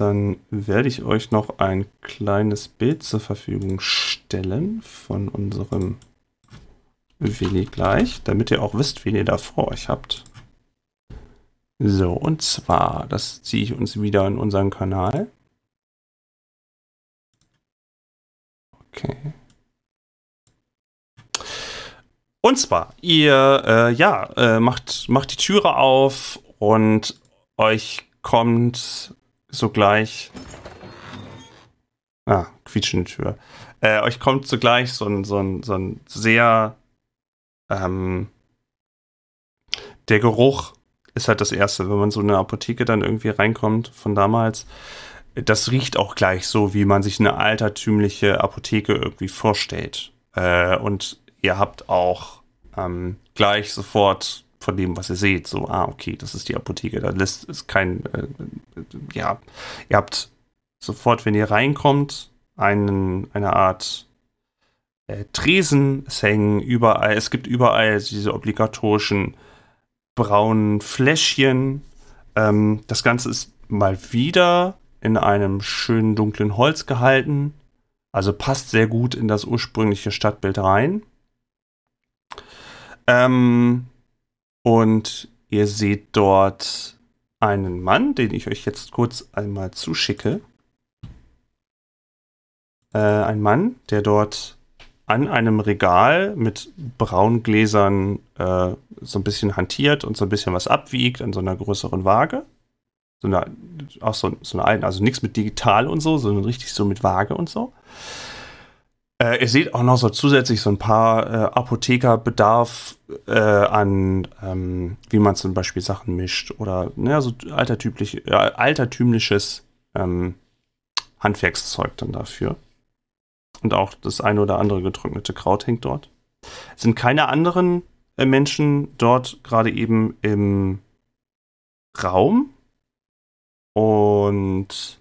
dann werde ich euch noch ein kleines Bild zur Verfügung stellen von unserem Willi gleich, damit ihr auch wisst, wen ihr da vor euch habt. So, und zwar, das ziehe ich uns wieder in unseren Kanal. Okay. Und zwar, ihr, äh, ja, äh, macht, macht die Türe auf und euch kommt sogleich. Ah, quietschende Tür. Äh, euch kommt sogleich so ein, so ein, so ein sehr. Ähm, der Geruch ist halt das Erste, wenn man so in eine Apotheke dann irgendwie reinkommt von damals. Das riecht auch gleich so, wie man sich eine altertümliche Apotheke irgendwie vorstellt. Äh, und ihr habt auch ähm, gleich sofort von dem, was ihr seht. So, ah, okay, das ist die Apotheke. Da lässt ist kein, äh, ja, ihr habt sofort, wenn ihr reinkommt, einen, eine Art äh, Tresen. Es hängen überall, es gibt überall diese obligatorischen braunen Fläschchen. Ähm, das Ganze ist mal wieder in einem schönen dunklen Holz gehalten. Also passt sehr gut in das ursprüngliche Stadtbild rein. Ähm, und ihr seht dort einen Mann, den ich euch jetzt kurz einmal zuschicke. Äh, ein Mann, der dort an einem Regal mit Braungläsern äh, so ein bisschen hantiert und so ein bisschen was abwiegt an so einer größeren Waage. So eine, auch so, so eine, also nichts mit digital und so, sondern richtig so mit Waage und so. Äh, ihr seht auch noch so zusätzlich so ein paar äh, Apothekerbedarf äh, an, ähm, wie man zum Beispiel Sachen mischt oder naja, so altertümlich, altertümliches ähm, Handwerkszeug dann dafür. Und auch das eine oder andere getrocknete Kraut hängt dort. Es sind keine anderen äh, Menschen dort gerade eben im Raum. Und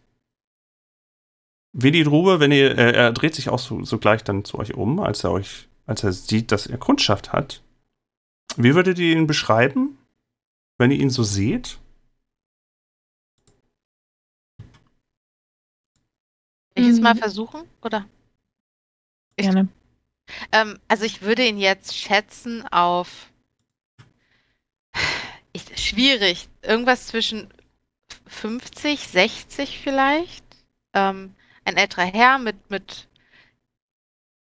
Willi Drube, wenn ihr, äh, er dreht sich auch so, so gleich dann zu euch um, als er euch, als er sieht, dass er Kundschaft hat. Wie würdet ihr ihn beschreiben, wenn ihr ihn so seht? Ich jetzt mal versuchen, oder? Gerne. Ähm, also ich würde ihn jetzt schätzen auf ich, schwierig, irgendwas zwischen 50, 60 vielleicht. Ähm, ein älterer Herr mit, mit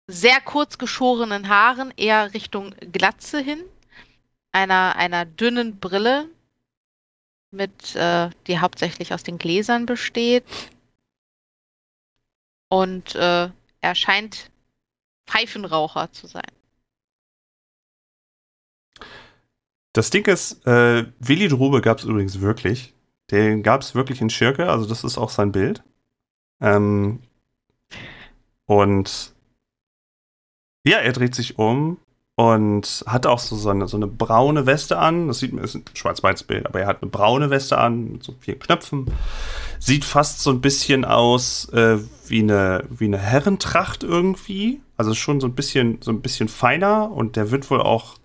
sehr kurz geschorenen Haaren, eher Richtung Glatze hin, einer, einer dünnen Brille, mit, äh, die hauptsächlich aus den Gläsern besteht. Und äh, er scheint Pfeifenraucher zu sein. Das Ding ist, äh, Willi Drube gab es übrigens wirklich. Den gab es wirklich in Schirke, also das ist auch sein Bild. Ähm, und ja, er dreht sich um und hat auch so, so, eine, so eine braune Weste an. Das sieht man, ist ein schwarz-weiß Bild, aber er hat eine braune Weste an mit so vielen Knöpfen. Sieht fast so ein bisschen aus äh, wie, eine, wie eine Herrentracht irgendwie. Also schon so ein bisschen, so ein bisschen feiner und der wird wohl auch,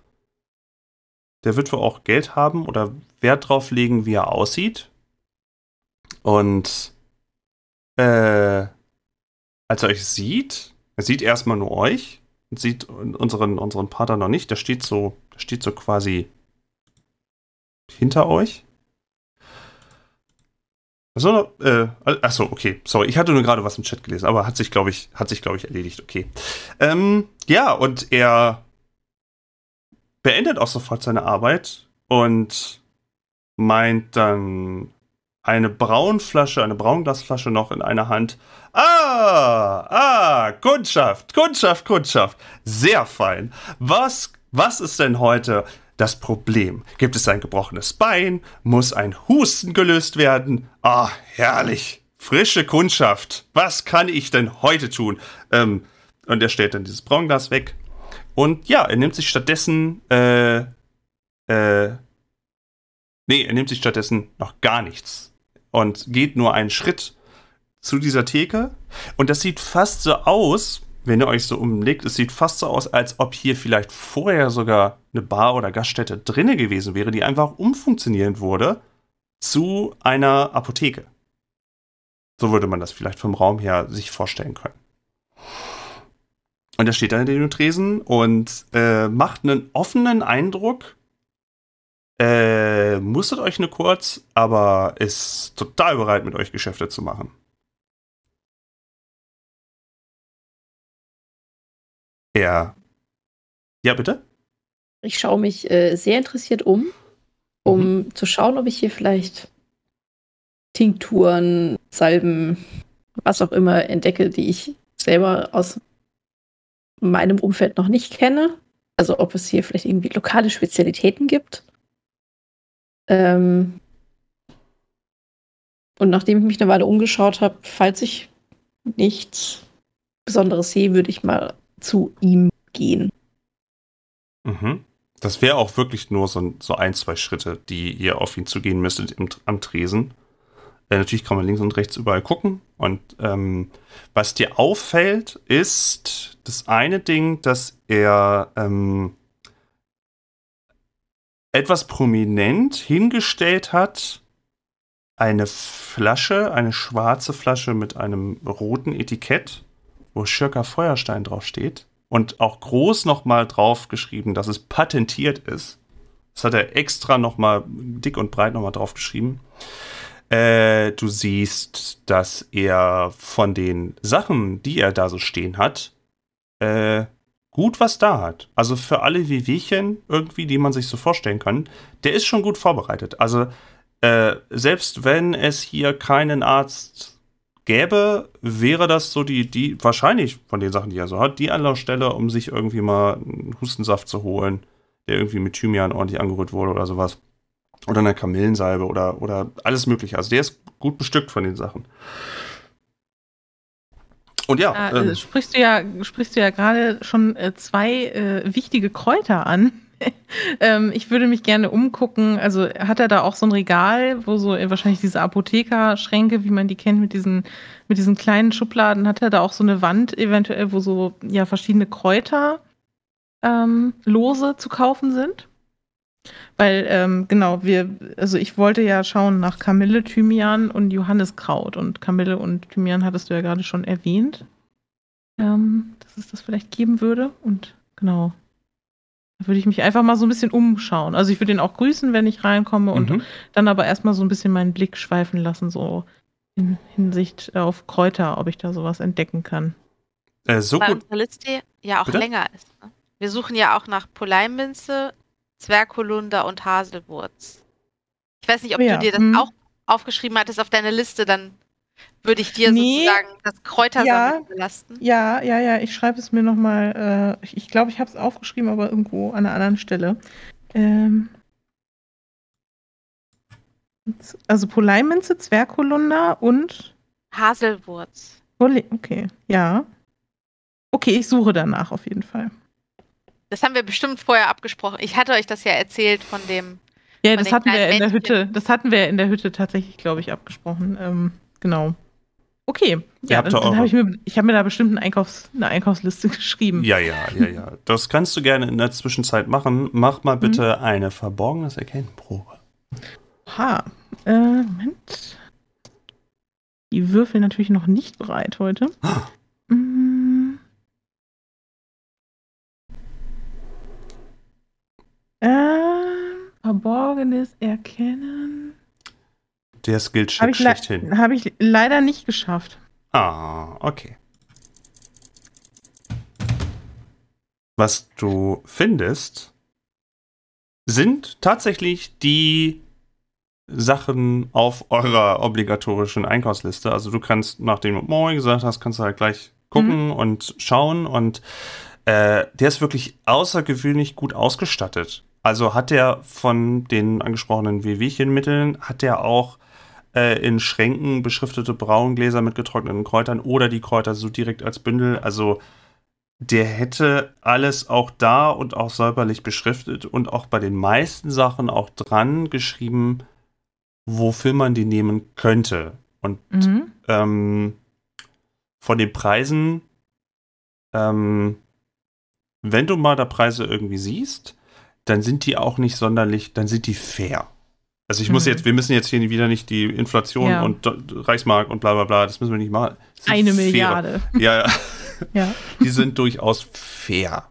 der wird wohl auch Geld haben oder Wert drauf legen, wie er aussieht. Und äh, als er euch sieht, er sieht erstmal nur euch und sieht unseren, unseren Pater noch nicht. Der steht so, der steht so quasi hinter euch. So, äh, achso, okay, sorry, ich hatte nur gerade was im Chat gelesen, aber hat sich, glaube ich, hat sich, glaube ich, erledigt, okay. Ähm, ja, und er beendet auch sofort seine Arbeit und meint dann eine Braunflasche, eine Braunglasflasche noch in einer Hand. Ah, ah, Kundschaft, Kundschaft, Kundschaft. Sehr fein. Was, was ist denn heute das Problem? Gibt es ein gebrochenes Bein? Muss ein Husten gelöst werden? Ah, herrlich. Frische Kundschaft. Was kann ich denn heute tun? Ähm, und er stellt dann dieses Braunglas weg. Und ja, er nimmt sich stattdessen, äh, äh, nee, er nimmt sich stattdessen noch gar nichts. Und geht nur einen Schritt zu dieser Theke. Und das sieht fast so aus, wenn ihr euch so umlegt, es sieht fast so aus, als ob hier vielleicht vorher sogar eine Bar oder Gaststätte drinne gewesen wäre, die einfach umfunktionieren wurde zu einer Apotheke. So würde man das vielleicht vom Raum her sich vorstellen können. Und er steht da in den Tresen und äh, macht einen offenen Eindruck. Äh, musstet euch nur kurz, aber ist total bereit, mit euch Geschäfte zu machen. Er. Ja, bitte? Ich schaue mich äh, sehr interessiert um, um mhm. zu schauen, ob ich hier vielleicht Tinkturen, Salben, was auch immer entdecke, die ich selber aus meinem Umfeld noch nicht kenne. Also ob es hier vielleicht irgendwie lokale Spezialitäten gibt. Ähm und nachdem ich mich eine Weile umgeschaut habe, falls ich nichts Besonderes sehe, würde ich mal zu ihm gehen. Mhm. Das wäre auch wirklich nur so, so, ein, zwei Schritte, die ihr auf ihn zugehen müsstet im, am Tresen. Äh, natürlich kann man links und rechts überall gucken. Und ähm, was dir auffällt, ist das eine Ding, dass er ähm, etwas prominent hingestellt hat. Eine Flasche, eine schwarze Flasche mit einem roten Etikett wo Schirka Feuerstein draufsteht und auch groß nochmal drauf geschrieben, dass es patentiert ist. Das hat er extra nochmal dick und breit nochmal drauf geschrieben. Äh, du siehst, dass er von den Sachen, die er da so stehen hat, äh, gut was da hat. Also für alle Wehwehchen irgendwie, die man sich so vorstellen kann, der ist schon gut vorbereitet. Also äh, selbst wenn es hier keinen Arzt gäbe, wäre das so die, die, wahrscheinlich von den Sachen, die er so hat, die Anlaufstelle, um sich irgendwie mal einen Hustensaft zu holen, der irgendwie mit Thymian ordentlich angerührt wurde oder sowas. Oder eine Kamillensalbe oder, oder alles mögliche. Also der ist gut bestückt von den Sachen. Und ja. Ah, ähm, sprichst du ja, sprichst du ja gerade schon äh, zwei äh, wichtige Kräuter an. ähm, ich würde mich gerne umgucken. Also hat er da auch so ein Regal, wo so wahrscheinlich diese Apothekerschränke, wie man die kennt, mit diesen, mit diesen kleinen Schubladen, hat er da auch so eine Wand eventuell, wo so ja verschiedene Kräuter ähm, lose zu kaufen sind? Weil, ähm, genau, wir, also ich wollte ja schauen nach Kamille, Thymian und Johanniskraut. Und Kamille und Thymian hattest du ja gerade schon erwähnt. Ähm, dass es das vielleicht geben würde. Und genau, da würde ich mich einfach mal so ein bisschen umschauen. Also ich würde ihn auch grüßen, wenn ich reinkomme und mhm. dann aber erstmal so ein bisschen meinen Blick schweifen lassen, so in Hinsicht auf Kräuter, ob ich da sowas entdecken kann. Äh, so Weil gut. unsere Liste ja auch Bitte? länger ist. Ne? Wir suchen ja auch nach Poleiminze, Zwergholunder und Haselwurz. Ich weiß nicht, ob ja. du dir das hm. auch aufgeschrieben hattest auf deine Liste, dann würde ich dir nee. sozusagen das Kräutersammeln ja, belasten? Ja, ja, ja. Ich schreibe es mir nochmal. Äh, ich glaube, ich, glaub, ich habe es aufgeschrieben, aber irgendwo an einer anderen Stelle. Ähm, also Poleiminze, Zwergholunder und Haselwurz. Okay, ja. Okay, ich suche danach auf jeden Fall. Das haben wir bestimmt vorher abgesprochen. Ich hatte euch das ja erzählt von dem. Ja, das hatten wir in der Hütte. Das hatten wir in der Hütte tatsächlich, glaube ich, abgesprochen. Ähm, genau. Okay, ja, dann, dann habe ich mir, ich habe mir da bestimmt eine, Einkaufs-, eine Einkaufsliste geschrieben. Ja, ja, ja, ja. Das kannst du gerne in der Zwischenzeit machen. Mach mal bitte mhm. eine verborgenes Erkennprobe. Ha, äh, Moment. Die Würfel natürlich noch nicht bereit heute. Ah. Mm. Äh, verborgenes Erkennen. Der Skillcheck Habe ich, le schlechthin. hab ich leider nicht geschafft. Ah, okay. Was du findest, sind tatsächlich die Sachen auf eurer obligatorischen Einkaufsliste. Also du kannst, nachdem du Moin gesagt hast, kannst du halt gleich gucken und schauen und äh, der ist wirklich außergewöhnlich gut ausgestattet. Also hat der von den angesprochenen Wehwehchenmitteln, hat der auch äh, in Schränken beschriftete Braungläser mit getrockneten Kräutern oder die Kräuter so direkt als Bündel. Also der hätte alles auch da und auch säuberlich beschriftet und auch bei den meisten Sachen auch dran geschrieben, wofür man die nehmen könnte. Und Mhm. ähm, von den Preisen, ähm, wenn du mal da Preise irgendwie siehst, dann sind die auch nicht sonderlich, dann sind die fair. Also ich muss Mhm. jetzt, wir müssen jetzt hier wieder nicht die Inflation Ja. und Reichsmark und bla bla bla, das müssen wir nicht machen. Sind Eine faire- Milliarde. Ja, ja, Ja. die sind durchaus fair.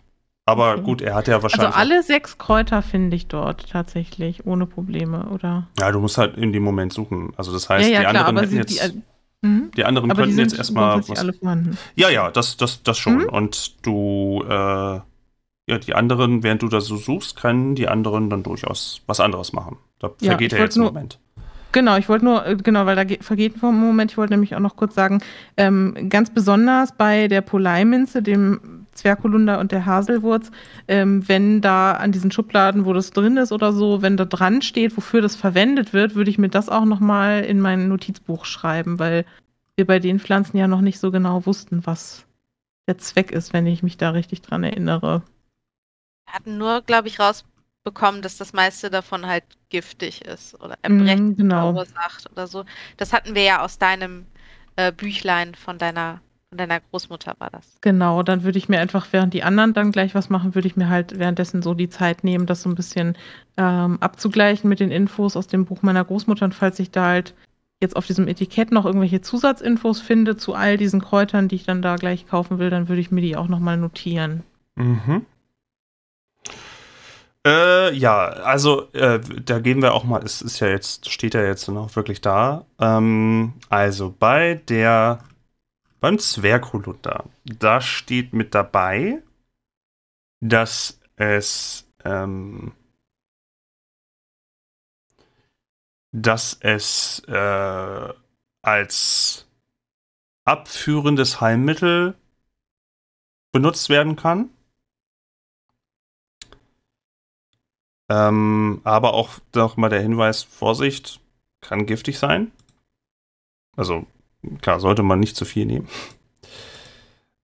Aber Okay. gut, er hat ja wahrscheinlich. Also alle sechs Kräuter finde ich dort tatsächlich ohne Probleme, oder? ja, du musst halt in dem Moment suchen. Also das heißt, ja, die klar, anderen jetzt. die, äh, mhm. die anderen aber die könnten sind jetzt erstmal was alle vorhanden. Ja, ja, das, das, das schon. Mhm. Und du, äh, ja, die anderen, während du da so suchst, können die anderen dann durchaus was anderes machen. Da Ja, vergeht ja jetzt nur- Moment. Genau, ich wollte nur, äh, genau, weil da ge- vergeht ein Moment, ich wollte nämlich auch noch kurz sagen, ähm, ganz besonders bei der Poleiminze, dem Zwergholunder und der Haselwurz, ähm, wenn da an diesen Schubladen, wo das drin ist oder so, wenn da dran steht, wofür das verwendet wird, würde ich mir das auch nochmal in mein Notizbuch schreiben, weil wir bei den Pflanzen ja noch nicht so genau wussten, was der Zweck ist, wenn ich mich da richtig dran erinnere. Wir hatten nur, glaube ich, rausbekommen, dass das meiste davon halt giftig ist oder Mhm, Erbrechen genau. verursacht oder so. Das hatten wir ja aus deinem äh, Büchlein von deiner, von deiner Großmutter war das. Genau, dann würde ich mir einfach, während die anderen dann gleich was machen, würde ich mir halt währenddessen so die Zeit nehmen, das so ein bisschen ähm, abzugleichen mit den Infos aus dem Buch meiner Großmutter. Und falls ich da halt jetzt auf diesem Etikett noch irgendwelche Zusatzinfos finde zu all diesen Kräutern, die ich dann da gleich kaufen will, dann würde ich mir die auch nochmal notieren. Mhm. Äh, ja, also äh, da gehen wir auch mal, es ist ja jetzt, steht ja jetzt noch wirklich da. Ähm, also bei der, beim Zwergholunder, da steht mit dabei, dass es, ähm, dass es äh, als abführendes Heilmittel benutzt werden kann. Ähm, aber auch noch mal der Hinweis: Vorsicht, kann giftig sein. Also, klar, sollte man nicht zu viel nehmen.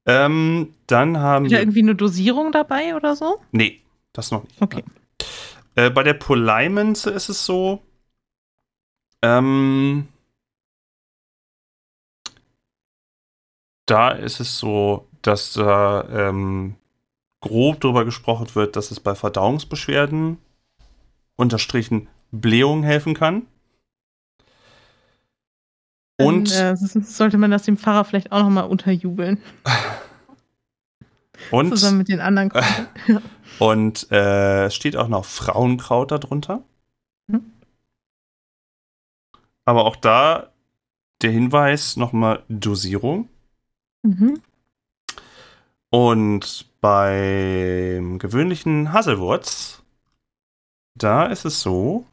Ähm, dann haben Ist wir. irgendwie eine Dosierung dabei oder so? Nee, das noch nicht. Okay. Äh, bei der Poleiminze ist es so. Ähm, da ist es so, dass da ähm, grob darüber gesprochen wird, dass es bei Verdauungsbeschwerden unterstrichen Blähungen helfen kann. Und, Dann, äh, sollte man das dem Pfarrer vielleicht auch nochmal unterjubeln. und, Zusammen mit den anderen Kräutern. und äh, es steht auch noch Frauenkraut darunter. Mhm. Aber auch da der Hinweis nochmal Dosierung. mhm. Und beim gewöhnlichen Haselwurz, da ist es so,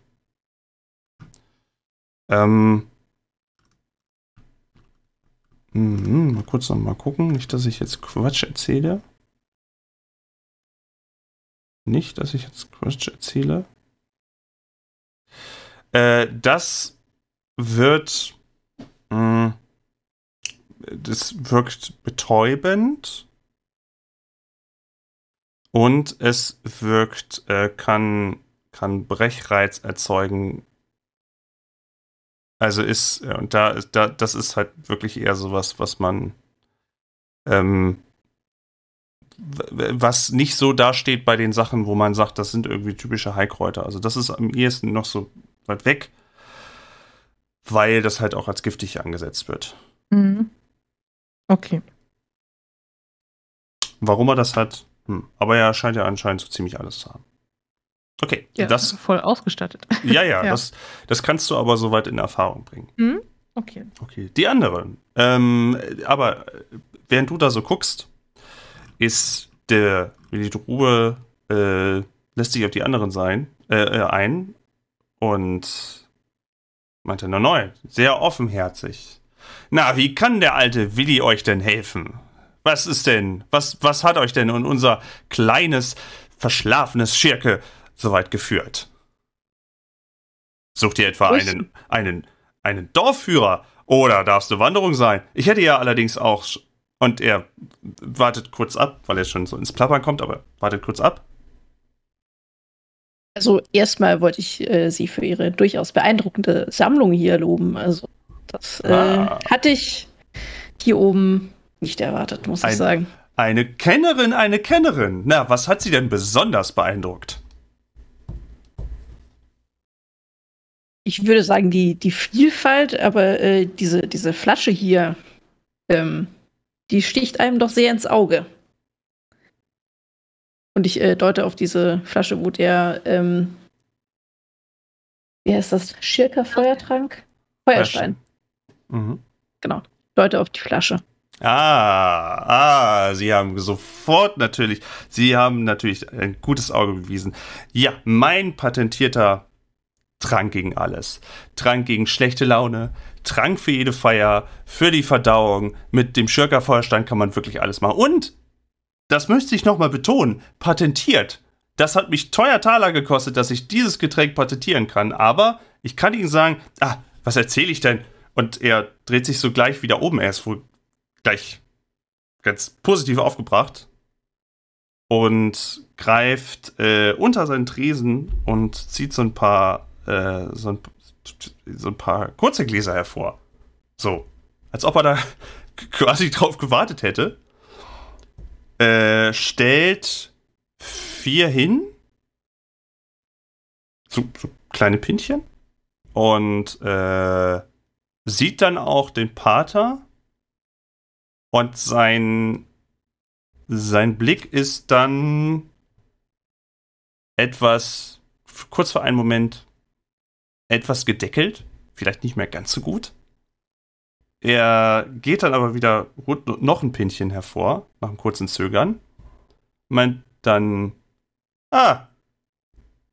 ähm, mhm, mal kurz noch mal gucken, nicht, dass ich jetzt Quatsch erzähle. Nicht, dass ich jetzt Quatsch erzähle. Äh, das wird, mh, das wirkt betäubend. Und es wirkt, äh, kann, kann Brechreiz erzeugen. Also ist, und da ist, da, das ist halt wirklich eher sowas, was man, ähm, was nicht so dasteht bei den Sachen, wo man sagt, das sind irgendwie typische Heilkräuter. Also das ist am ehesten noch so weit weg, weil das halt auch als giftig angesetzt wird. Mhm. Okay. Warum er das hat, hm. aber er scheint ja anscheinend so ziemlich alles zu haben. Okay, Ja, das, voll ausgestattet. ja, ja, Ja. Das, das kannst du aber soweit in Erfahrung bringen. Hm? Okay. Okay, die anderen. Ähm, aber äh, während du da so guckst, ist der Willi Drube äh, lässt sich auf die anderen sein, äh, äh, ein und meinte, na neu, sehr offenherzig. Na, wie kann der alte Willi euch denn helfen? Was ist denn, was, was hat euch denn in unser kleines, verschlafenes Schirke so weit geführt? Sucht ihr etwa Ich- einen, einen, einen Dorfführer oder darfst du Wanderung sein? Ich hätte ja allerdings auch. Und er wartet kurz ab, weil er schon so ins Plappern kommt, aber wartet kurz ab. Also erstmal wollte ich äh, Sie für Ihre durchaus beeindruckende Sammlung hier loben. Also das äh, Ah. hatte ich hier oben nicht erwartet, muss Ein- ich sagen. Eine Kennerin, eine Kennerin. Na, was hat sie denn besonders beeindruckt? Ich würde sagen, die, die Vielfalt, aber äh, diese, diese Flasche hier, ähm, die sticht einem doch sehr ins Auge. Und ich äh, deute auf diese Flasche, wo der, ähm, wie heißt das? Schirker Feuertrank? Feuerstein, Mhm. genau. Deute auf die Flasche. Ah, ah, Sie haben sofort natürlich, Sie haben natürlich ein gutes Auge bewiesen. Ja, mein patentierter Trank gegen alles. Trank gegen schlechte Laune, Trank für jede Feier, für die Verdauung. Mit dem Schirker Feuerstein kann man wirklich alles machen. Und, das möchte ich nochmal betonen, patentiert. Das hat mich teuer Taler gekostet, dass ich dieses Getränk patentieren kann. Aber ich kann Ihnen sagen, ah, was erzähle ich denn? Und er dreht sich so gleich wieder oben. Er ist wohl gleich ganz positiv aufgebracht und greift äh, unter seinen Tresen und zieht so ein paar äh, so, ein, so ein paar kurze Gläser hervor. So, als ob er da quasi drauf gewartet hätte. Äh, stellt vier hin. So, so kleine Pinchen. Und äh, sieht dann auch den Pater und sein, sein Blick ist dann etwas, kurz vor einem Moment, etwas gedeckelt. Vielleicht nicht mehr ganz so gut. Er geht dann aber wieder noch ein Pinchen hervor, nach einem kurzen Zögern. Meint dann, ah,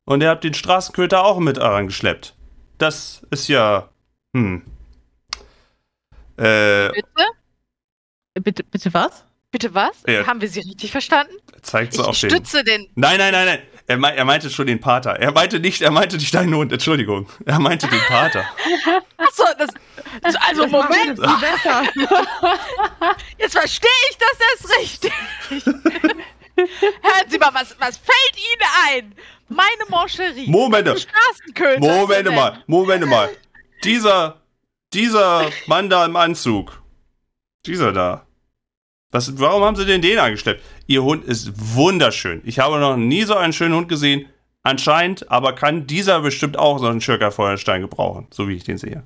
und ihr habt den Straßenköter auch mit herangeschleppt. Das ist ja, hm. Äh, Bitte? Bitte, bitte was? Bitte was? Ja. Haben wir Sie richtig verstanden? zeigt so ich auf den. stütze den. Nein, nein, nein, nein. Er, mei- er meinte schon den Pater. Er meinte nicht, er meinte nicht deinen Hund, Entschuldigung. Er meinte den Pater. Achso, das, das. Also, Moment. Viel besser. Jetzt verstehe ich das erst richtig. Hören Sie mal, was, was fällt Ihnen ein? Meine Moncherie. Moment. Moment mal, Moment mal. Dieser, dieser Mann da im Anzug. Dieser da. Was, warum haben sie denn den angeschleppt? Ihr Hund ist wunderschön. Ich habe noch nie so einen schönen Hund gesehen. Anscheinend, aber kann dieser bestimmt auch so einen Schirker Feuerstein gebrauchen, so wie ich den sehe.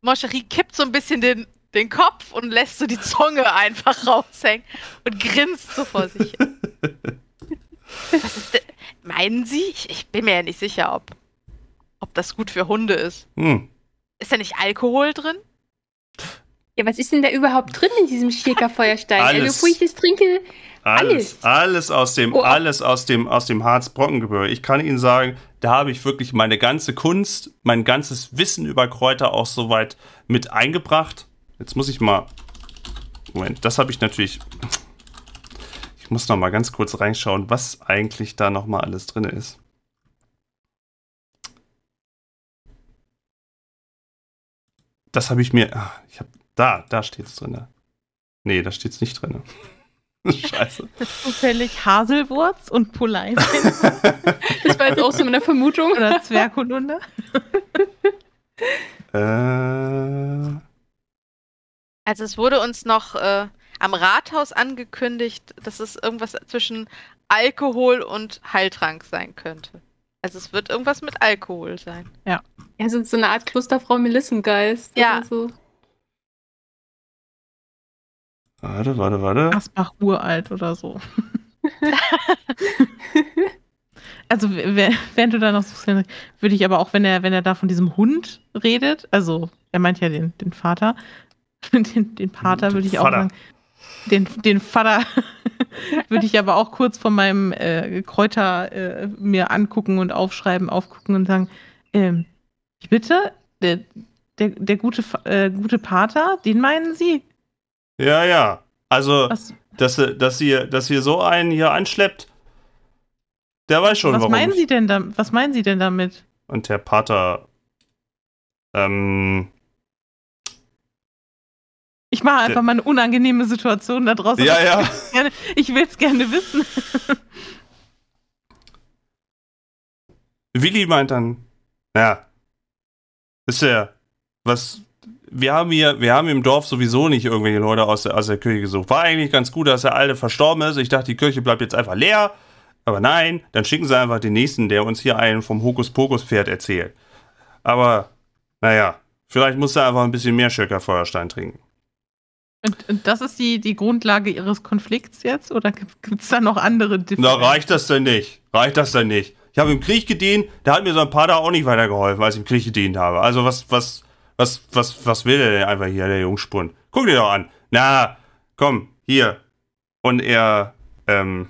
Moncherie kippt so ein bisschen den, den Kopf und lässt so die Zunge einfach raushängen und grinst so vor sich. Was ist denn? Meinen Sie? Ich, ich bin mir ja nicht sicher, ob, ob das gut für Hunde ist. Hm. Ist da nicht Alkohol drin? Ja, was ist denn da überhaupt drin in diesem Schirker Feuerstein? Alles. Also, ich das trinke, Alles, Alles. alles aus dem, Oh. alles aus dem, aus dem Harz-Brockengebirge. Ich kann Ihnen sagen, da habe ich wirklich meine ganze Kunst, mein ganzes Wissen über Kräuter auch soweit mit eingebracht. Jetzt muss ich mal, Moment, das habe ich natürlich. Ich muss noch mal ganz kurz reinschauen, was eigentlich da noch mal alles drin ist. Das habe ich mir, ah, ich habe, da, da steht es drin. Nee, da steht es nicht drin. Scheiße. Zufällig Haselwurz und Poleinchen das war jetzt auch so meine Vermutung. oder Zwergholunder. Äh, Also es wurde uns noch äh, am Rathaus angekündigt, dass es irgendwas zwischen Alkohol und Heiltrank sein könnte. Also es wird irgendwas mit Alkohol sein. Ja, so, so eine Art Klosterfrau Melissengeist. Ja. oder So. Warte, warte, warte. Asbach uralt oder so. also während du da noch suchst, würde ich aber auch, wenn er, wenn er da von diesem Hund redet, also er meint ja den, den Vater, den, den Pater, würde ich auch sagen, den, den Vater würde ich aber auch kurz von meinem äh, Kräuter äh, mir angucken und aufschreiben, aufgucken und sagen, ähm, bitte, der, der, der gute, äh, gute Pater, den meinen Sie? Ja, ja. Also, Was? dass, dass, ihr, dass ihr so einen hier anschleppt, der weiß schon, was warum. Meinen Sie denn da, was meinen Sie denn damit? Und der Pater, ähm, ich mache einfach mal eine unangenehme Situation da draußen. Ja, ja. Ich will es gerne, wissen. Willi meint dann, ja, ist ja, was, wir haben hier, wir haben im Dorf sowieso nicht irgendwelche Leute aus der, aus der Kirche gesucht. War eigentlich ganz gut, dass der Alte verstorben ist. Ich dachte, die Kirche bleibt jetzt einfach leer. Aber nein, dann schicken sie einfach den nächsten, der uns hier einen vom Hokuspokus-Pferd erzählt. Aber, naja, vielleicht muss er einfach ein bisschen mehr Schöcker-Feuerstein trinken. Und, und, das ist die, die Grundlage Ihres Konflikts jetzt? Oder gibt es da noch andere Differenzen? Na, reicht das denn nicht? Reicht das denn nicht? Ich habe im Krieg gedient, da hat mir so ein Pater auch nicht weitergeholfen, als ich im Krieg gedient habe. Also was, was, was, was, was will der denn einfach hier, der Jungspund? Guck dir doch an. Na, komm, hier. Und er, ähm,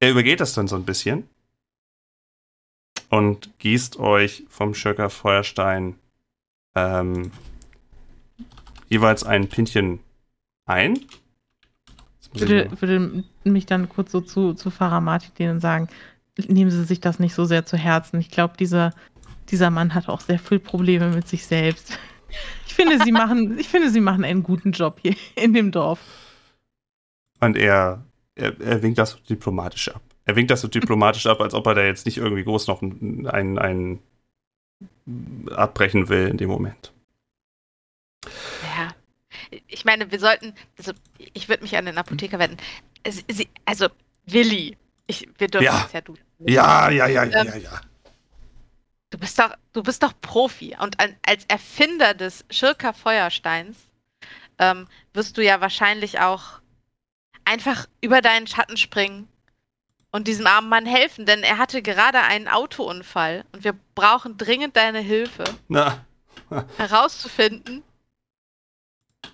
er übergeht das dann so ein bisschen und gießt euch vom Schöcker Feuerstein ähm, jeweils ein Pinchen ein. Ich würde, würde mich dann kurz so zu, zu Farah Martin sagen, nehmen Sie sich das nicht so sehr zu Herzen. Ich glaube, dieser, dieser Mann hat auch sehr viel Probleme mit sich selbst. Ich finde, sie machen, ich finde, sie machen einen guten Job hier in dem Dorf. Und er, er, er winkt das so diplomatisch ab. Er winkt das so diplomatisch ab, als ob er da jetzt nicht irgendwie groß noch einen, einen abbrechen will in dem Moment. Ja. Ich meine, wir sollten, also ich würde mich an den Apotheker wenden. Sie, also, Willi, ich, wir dürfen ja. es ja du. Ja, ja, ja, ja, ähm, ja, ja. Du bist doch, du bist doch Profi und als Erfinder des Schirker Feuersteins ähm, wirst du ja wahrscheinlich auch einfach über deinen Schatten springen und diesem armen Mann helfen, denn er hatte gerade einen Autounfall und wir brauchen dringend deine Hilfe, Na. herauszufinden,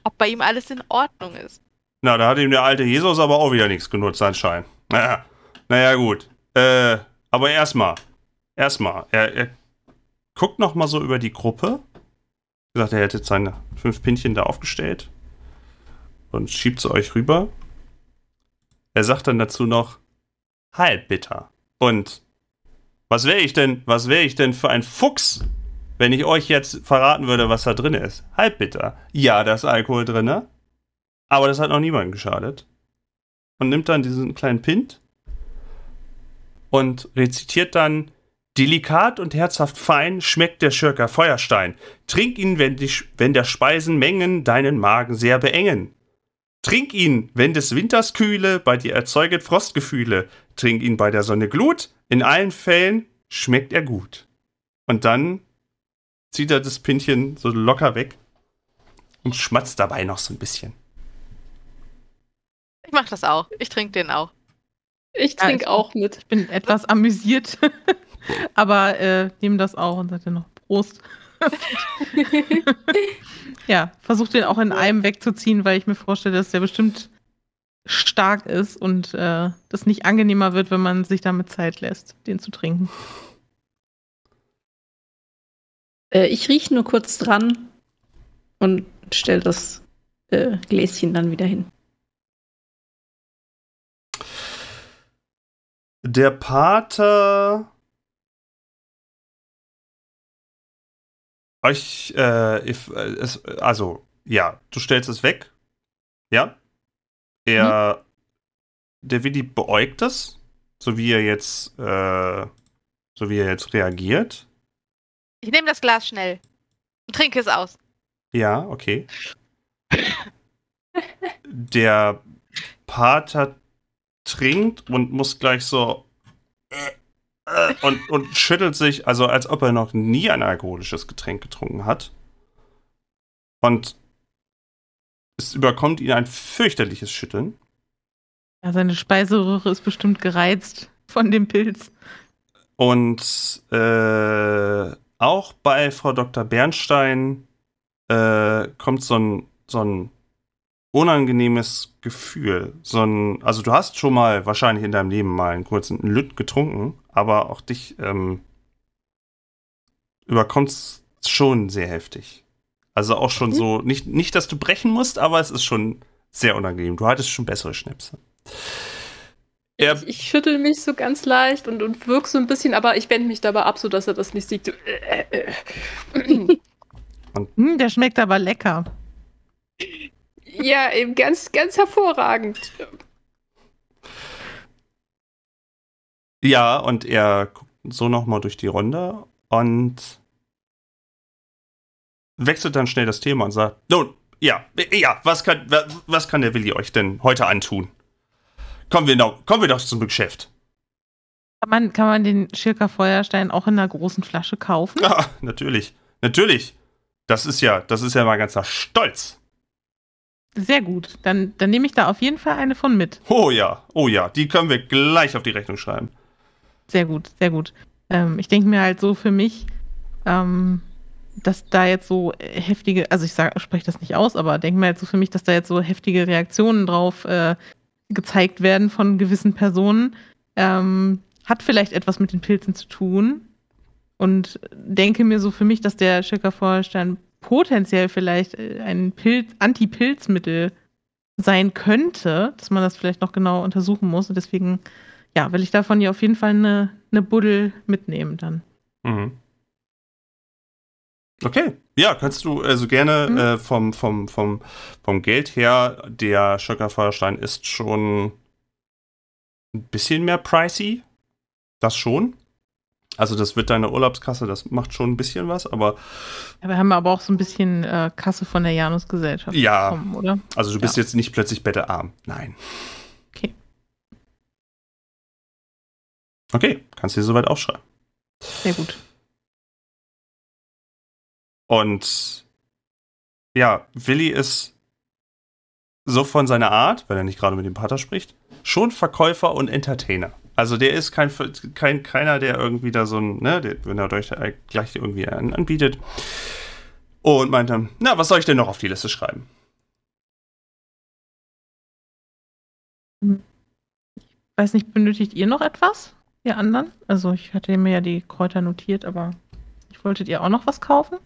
ob bei ihm alles in Ordnung ist. Na, da hat ihm der alte Jesus aber auch wieder nichts genutzt, anscheinend. Naja, naja gut. Äh, aber erstmal, erstmal, er, er guckt noch mal so über die Gruppe. Wie gesagt, er hätte jetzt seine fünf Pinchen da aufgestellt und schiebt sie euch rüber. Er sagt dann dazu noch, halb bitter. Und was wäre ich denn, was wäre ich denn für ein Fuchs, wenn ich euch jetzt verraten würde, was da drin ist? Halb bitter. Ja, da ist Alkohol drin, aber das hat noch niemandem geschadet. Und nimmt dann diesen kleinen Pint und rezitiert dann Delikat und herzhaft fein schmeckt der Schirker Feuerstein. Trink ihn, wenn, die, wenn der Speisen Mengen deinen Magen sehr beengen. Trink ihn, wenn des Winters Kühle bei dir erzeuget Frostgefühle. Trink ihn bei der Sonne Glut. In allen Fällen schmeckt er gut. Und dann zieht er das Pinchen so locker weg und schmatzt dabei noch so ein bisschen. Ich mach das auch. Ich trinke den auch. Ich trinke ja, auch mit. Ich bin etwas amüsiert, aber äh, nehme das auch und sage noch Prost. ja, versuche den auch in einem wegzuziehen, weil ich mir vorstelle, dass der bestimmt stark ist und äh, das nicht angenehmer wird, wenn man sich damit Zeit lässt, den zu trinken. Äh, ich rieche nur kurz dran und stelle das äh, Gläschen dann wieder hin. Der Pater euch, äh, if, äh, es, also, ja, du stellst es weg. Ja. Er, mhm. der Willi beäugt es, so wie er jetzt, äh, so wie er jetzt reagiert. Ich nehme das Glas schnell und trinke es aus. Ja, okay. der Pater trinkt und muss gleich so äh, und, und schüttelt sich, also als ob er noch nie ein alkoholisches Getränk getrunken hat. Und es überkommt ihn ein fürchterliches Schütteln. Ja, seine Speiseröhre ist bestimmt gereizt von dem Pilz. Und äh, auch bei Frau Dr. Bernstein äh, kommt so ein, so ein unangenehmes Gefühl. So ein, also du hast schon mal wahrscheinlich in deinem Leben mal einen kurzen Lütt getrunken, aber auch dich ähm, überkommt es schon sehr heftig. Also auch schon mhm. so, nicht, nicht, dass du brechen musst, aber es ist schon sehr unangenehm. Du hattest schon bessere Schnäpse. Er ich, ich schüttel mich so ganz leicht und, und wirk so ein bisschen, aber ich wende mich dabei ab, sodass er das nicht sieht. So, äh, äh. äh. hm, der schmeckt aber lecker. Ja, eben ganz, ganz hervorragend. Ja, und er guckt so nochmal durch die Runde und wechselt dann schnell das Thema und sagt, nun, ja, ja, was kann, was kann der Willi euch denn heute antun? Kommen wir, noch, kommen wir doch zum Geschäft. Kann man, kann man den Schirker Feuerstein auch in einer großen Flasche kaufen? Ja, natürlich. Natürlich. Das ist ja, das ist ja mein ganzer Stolz. Sehr gut. Dann, dann nehme ich da auf jeden Fall eine von mit. Oh ja, oh ja. Die können wir gleich auf die Rechnung schreiben. Sehr gut, sehr gut. Ähm, ich denke mir halt so für mich, ähm, dass da jetzt so heftige, also ich spreche das nicht aus, aber denke mir halt so für mich, dass da jetzt so heftige Reaktionen drauf äh, gezeigt werden von gewissen Personen. Ähm, hat vielleicht etwas mit den Pilzen zu tun. Und denke mir so für mich, dass der Schickerfeuerstein potenziell vielleicht äh, ein Pilz, Anti-Pilzmittel sein könnte, dass man das vielleicht noch genau untersuchen muss. Und deswegen, ja, will ich davon ja auf jeden Fall eine, eine Buddel mitnehmen dann. Mhm. Okay, ja, kannst du also gerne mhm. äh, vom, vom, vom, vom Geld her, der Schöckerfeuerstein ist schon ein bisschen mehr pricey. Das schon. Also das wird deine Urlaubskasse, das macht schon ein bisschen was, aber. Ja, wir haben aber auch so ein bisschen äh, Kasse von der Janus-Gesellschaft ja, bekommen, oder? Also du bist ja. jetzt nicht plötzlich bettearm. Nein. Okay, kannst du dir soweit aufschreiben. Sehr gut. Und ja, Willi ist so von seiner Art, wenn er nicht gerade mit dem Pater spricht, schon Verkäufer und Entertainer. Also der ist kein, kein keiner, der irgendwie da so ein, ne, der, wenn er euch gleich irgendwie anbietet. Und meinte, na, was soll ich denn noch auf die Liste schreiben? Ich weiß nicht, benötigt ihr noch etwas? Ihr anderen? Also ich hatte mir ja die Kräuter notiert, aber ich wolltet ihr auch noch was kaufen?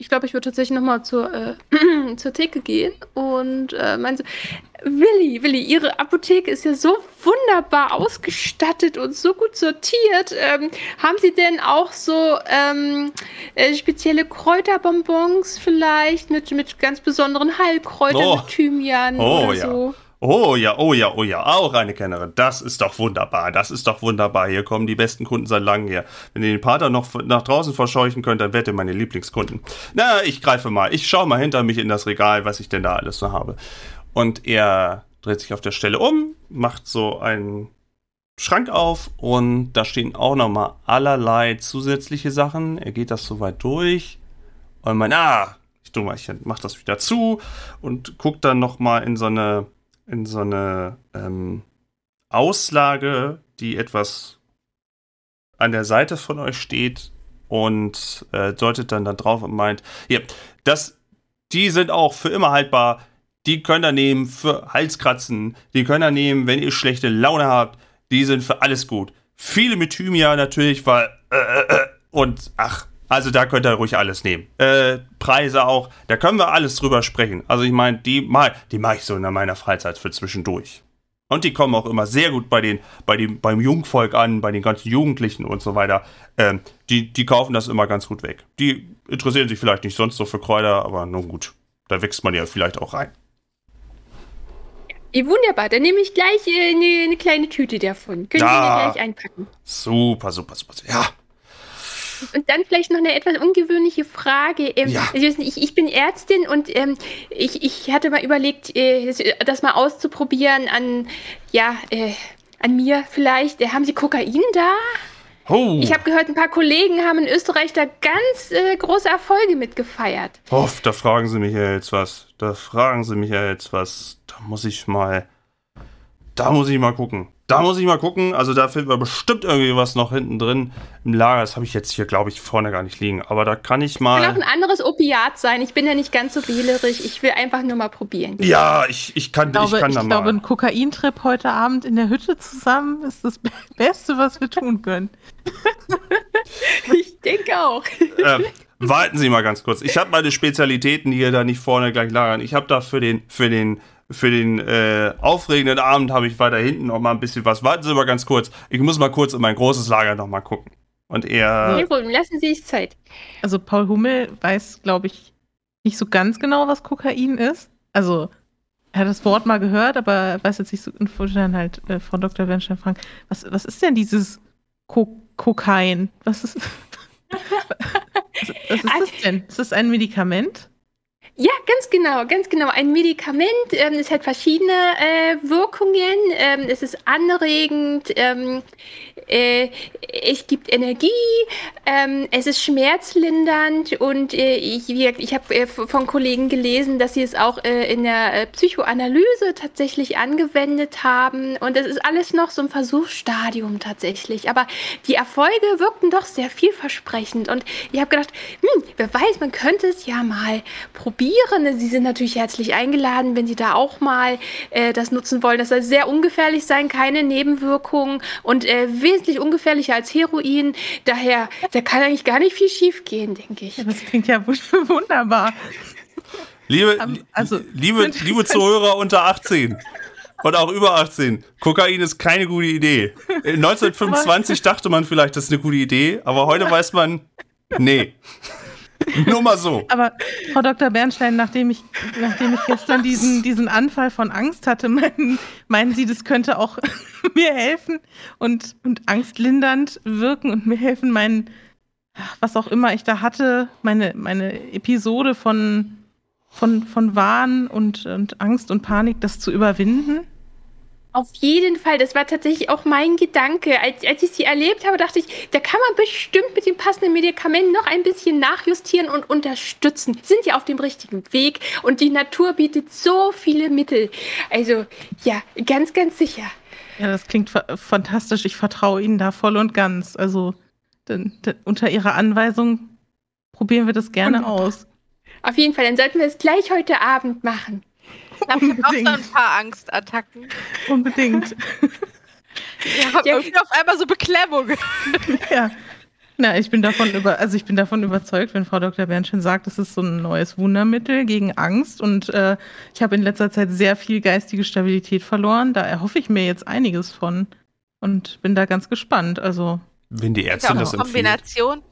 ich glaube, ich würde tatsächlich nochmal zur, äh, zur Theke gehen und äh, meinte, Willi, Willi, Ihre Apotheke ist ja so wunderbar ausgestattet und so gut sortiert. Ähm, haben Sie denn auch so ähm, äh, spezielle Kräuterbonbons vielleicht mit, mit ganz besonderen Heilkräutern, oh. mit Thymian oh, oder ja. so? Oh ja, oh ja, oh ja, auch eine Kennerin. Das ist doch wunderbar, das ist doch wunderbar. Hier kommen die besten Kunden seit langem her. Wenn ihr den Pater noch nach draußen verscheuchen könnt, dann wette meine Lieblingskunden. Na, ich greife mal. Ich schaue mal hinter mich in das Regal, was ich denn da alles so habe. Und er dreht sich auf der Stelle um, macht so einen Schrank auf und da stehen auch nochmal allerlei zusätzliche Sachen. Er geht das soweit durch und meint, ah, ich ich mach das wieder zu und guckt dann nochmal in so eine in so eine ähm, Auslage, die etwas an der Seite von euch steht und äh, deutet dann da drauf und meint, ja, das, die sind auch für immer haltbar. Die könnt ihr nehmen für Halskratzen. Die könnt ihr nehmen, wenn ihr schlechte Laune habt. Die sind für alles gut. Viele mit Thymia natürlich, weil äh, äh, äh und ach, also da könnt ihr ruhig alles nehmen. Äh, Preise auch, da können wir alles drüber sprechen. Also ich meine, die mal, die mache ich so in meiner Freizeit für zwischendurch. Und die kommen auch immer sehr gut bei den, bei dem, beim Jungvolk an, bei den ganzen Jugendlichen und so weiter. Ähm, die, die kaufen das immer ganz gut weg. Die interessieren sich vielleicht nicht sonst so für Kräuter, aber nun gut, da wächst man ja vielleicht auch rein. Ja, wunderbar, dann nehme ich gleich äh, eine, eine, kleine Tüte davon. Können ja, Sie mir gleich einpacken? Super, super, super. Ja, und dann vielleicht noch eine etwas ungewöhnliche Frage. Ähm, ja. ich, ich, bin Ärztin und ähm, ich, ich hatte mal überlegt, äh, das mal auszuprobieren an, ja, äh, an mir vielleicht. Äh, haben Sie Kokain da? Oh. Ich habe gehört, ein paar Kollegen haben in Österreich da ganz äh, große Erfolge mitgefeiert. Oh, da fragen Sie mich ja jetzt was. Da fragen Sie mich ja jetzt was. Da muss ich mal. Da muss ich mal gucken. Da muss ich mal gucken. Also da finden wir bestimmt irgendwie was noch hinten drin im Lager. Das habe ich jetzt hier, glaube ich, vorne gar nicht liegen. Aber da kann ich mal. Kann auch ein anderes Opiat sein. Ich bin ja nicht ganz so wählerisch. Ich will einfach nur mal probieren. Ja, ich, ich kann, Ich glaube, ich kann ich da glaube mal. ein Kokaintrip heute Abend in der Hütte zusammen ist das Be- Beste, was wir tun können. Ich denke auch. ähm, warten Sie mal ganz kurz. Ich habe meine Spezialitäten hier da nicht vorne gleich lagern. Ich habe da für den, für den, für den äh, aufregenden Abend habe ich weiter hinten noch mal ein bisschen was. Warten Sie mal ganz kurz. Ich muss mal kurz in mein großes Lager noch mal gucken. Und er. Problem, lassen Sie sich Zeit. Also Paul Hummel weiß, glaube ich, nicht so ganz genau, was Kokain ist. Also er hat das Wort mal gehört, aber er weiß jetzt nicht so und wollte dann halt äh, Frau Dr. Bernstein fragen, was, was ist denn dieses Ko Kokain? Was ist, was, was ist das denn? Ist das ein Medikament? Ja, ganz genau, ganz genau. Ein Medikament, ähm, es hat verschiedene äh, Wirkungen. Ähm, es ist anregend, ähm, äh, es gibt Energie, ähm, es ist schmerzlindernd und äh, ich, ich habe äh, von Kollegen gelesen, dass sie es auch äh, in der äh, Psychoanalyse tatsächlich angewendet haben und es ist alles noch so im Versuchsstadium tatsächlich. Aber die Erfolge wirkten doch sehr vielversprechend und ich habe gedacht, hm, wer weiß, man könnte es ja mal probieren. Sie sind natürlich herzlich eingeladen, wenn Sie da auch mal äh, das nutzen wollen. Das soll sehr ungefährlich sein, keine Nebenwirkungen und äh, wesentlich ungefährlicher als Heroin. Daher, da kann eigentlich gar nicht viel schief gehen, denke ich. Ja, das klingt ja wund- wunderbar. Liebe, Ähm, also- liebe, liebe Zuhörer unter 18 und auch über 18, Kokain ist keine gute Idee. In 1925 dachte man vielleicht, das ist eine gute Idee, aber heute weiß man, nee. Nur mal so. Aber Frau Dr. Bernstein, nachdem ich, nachdem ich gestern diesen, diesen Anfall von Angst hatte, meinen, meinen Sie, das könnte auch mir helfen und, und angstlindernd wirken und mir helfen, mein, was auch immer ich da hatte, meine, meine Episode von, von, von Wahn und, und Angst und Panik, das zu überwinden? Auf jeden Fall, das war tatsächlich auch mein Gedanke. Als, als ich sie erlebt habe, dachte ich, da kann man bestimmt mit den passenden Medikamenten noch ein bisschen nachjustieren und unterstützen. Sind ja auf dem richtigen Weg und die Natur bietet so viele Mittel. Also ja, ganz, ganz sicher. Ja, das klingt fa fantastisch. Ich vertraue Ihnen da voll und ganz. Also denn, denn, unter Ihrer Anweisung probieren wir das gerne Wunderbar. aus. Auf jeden Fall, dann sollten wir es gleich heute Abend machen. Ich habe auch so Unbedingt. ein paar Angstattacken. Unbedingt. Ich habe Ja. irgendwie auf einmal so Beklemmungen. ja. Na, ich bin davon über, also ich bin davon überzeugt, wenn Frau Dr. Bernstein sagt, das ist so ein neues Wundermittel gegen Angst und äh, ich habe in letzter Zeit sehr viel geistige Stabilität verloren. Da erhoffe ich mir jetzt einiges von und bin da ganz gespannt. Also Wenn die Ärztin in das empfiehlt. Kombination,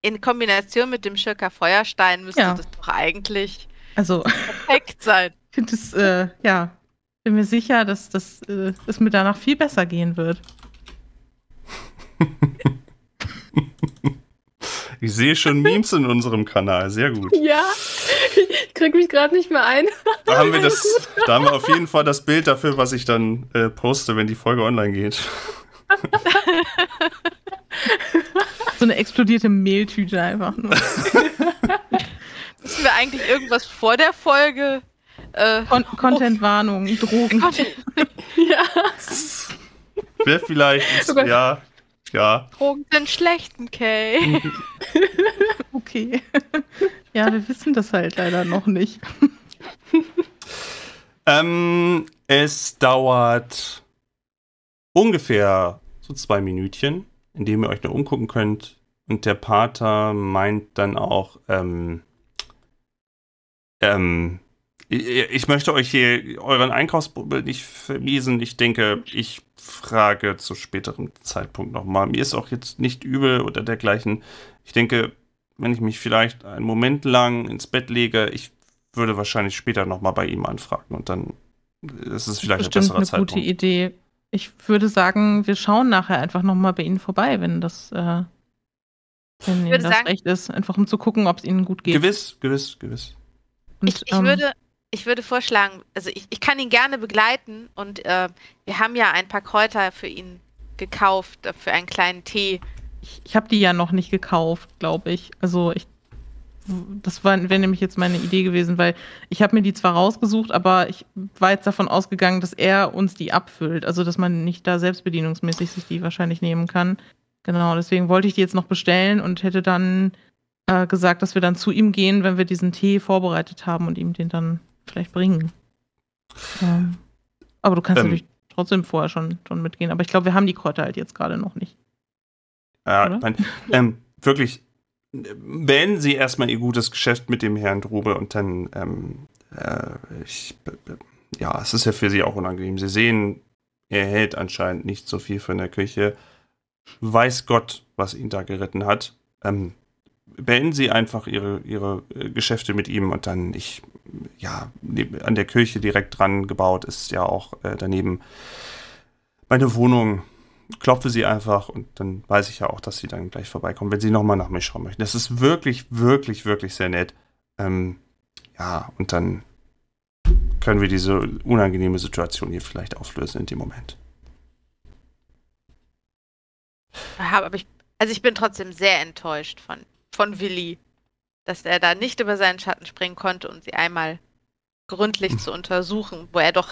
in Kombination mit dem Schirker Feuerstein müsste Ja. das doch eigentlich Also perfekt sein. Ich finde es, äh, ja, bin mir sicher, dass das äh, es mir danach viel besser gehen wird. Ich sehe schon Memes in unserem Kanal, sehr gut. Ja, ich krieg mich gerade nicht mehr ein. Da haben wir das, da haben wir auf jeden Fall das Bild dafür, was ich dann äh, poste, wenn die Folge online geht. So eine explodierte Mehltüte einfach nur. Müssen wir eigentlich irgendwas vor der Folge? Äh, Con Content-Warnung, Drogen. Ja. Wäre vielleicht, Oh Gott. ja, ja. Drogen sind schlecht, okay. Okay. ja, wir wissen das halt leider noch nicht. Ähm, es dauert ungefähr so zwei Minütchen, in dem ihr euch nur umgucken könnt. Und der Pater meint dann auch, ähm, ähm, ich, möchte euch hier euren Einkaufsbummel nicht vermiesen. Ich denke, ich frage zu späterem Zeitpunkt nochmal. Mir ist auch jetzt nicht übel oder dergleichen. Ich denke, wenn ich mich vielleicht einen Moment lang ins Bett lege, ich würde wahrscheinlich später nochmal bei ihm anfragen und dann ist es vielleicht ein Bestimmt besserer eine Zeitpunkt. gute Idee. Ich würde sagen, wir schauen nachher einfach nochmal bei Ihnen vorbei, wenn das, äh, wenn Ihnen das sagen- recht ist. Einfach um zu gucken, ob es Ihnen gut geht. Gewiss, gewiss, gewiss. Und, Ich, ich, ähm, würde, ich würde vorschlagen, also ich, ich kann ihn gerne begleiten und äh, wir haben ja ein paar Kräuter für ihn gekauft, äh, für einen kleinen Tee. ich ich habe die ja noch nicht gekauft, glaube ich. Also ich das wäre nämlich jetzt meine Idee gewesen, weil ich habe mir die zwar rausgesucht, aber ich war jetzt davon ausgegangen, dass er uns die abfüllt. Also dass man nicht da selbstbedienungsmäßig sich die wahrscheinlich nehmen kann. Genau, deswegen wollte ich die jetzt noch bestellen und hätte dann äh, gesagt, dass wir dann zu ihm gehen, wenn wir diesen Tee vorbereitet haben und ihm den dann vielleicht bringen. Ja. Aber du kannst ähm, natürlich trotzdem vorher schon, schon mitgehen. Aber ich glaube, wir haben die Kräuter halt jetzt gerade noch nicht. Ja, mein, ähm, wirklich, beenden Sie erstmal Ihr gutes Geschäft mit dem Herrn Drube und dann, ähm, äh, ich, ja, es ist ja für Sie auch unangenehm. Sie sehen, er hält anscheinend nicht so viel von der Küche. Weiß Gott, was ihn da geritten hat. Ähm, beenden Sie einfach Ihre, Ihre äh, Geschäfte mit ihm und dann, ich, ja, an der Kirche direkt dran gebaut ist ja auch äh, daneben meine Wohnung klopfe sie einfach und dann weiß ich ja auch, dass sie dann gleich vorbeikommen, wenn sie nochmal nach mir schauen möchten. Das ist wirklich, wirklich, wirklich sehr nett. Ähm, ja, und dann können wir diese unangenehme Situation hier vielleicht auflösen in dem Moment. Aber ich, also ich bin trotzdem sehr enttäuscht von, von Willi, dass er da nicht über seinen Schatten springen konnte und sie einmal gründlich zu untersuchen, wo er doch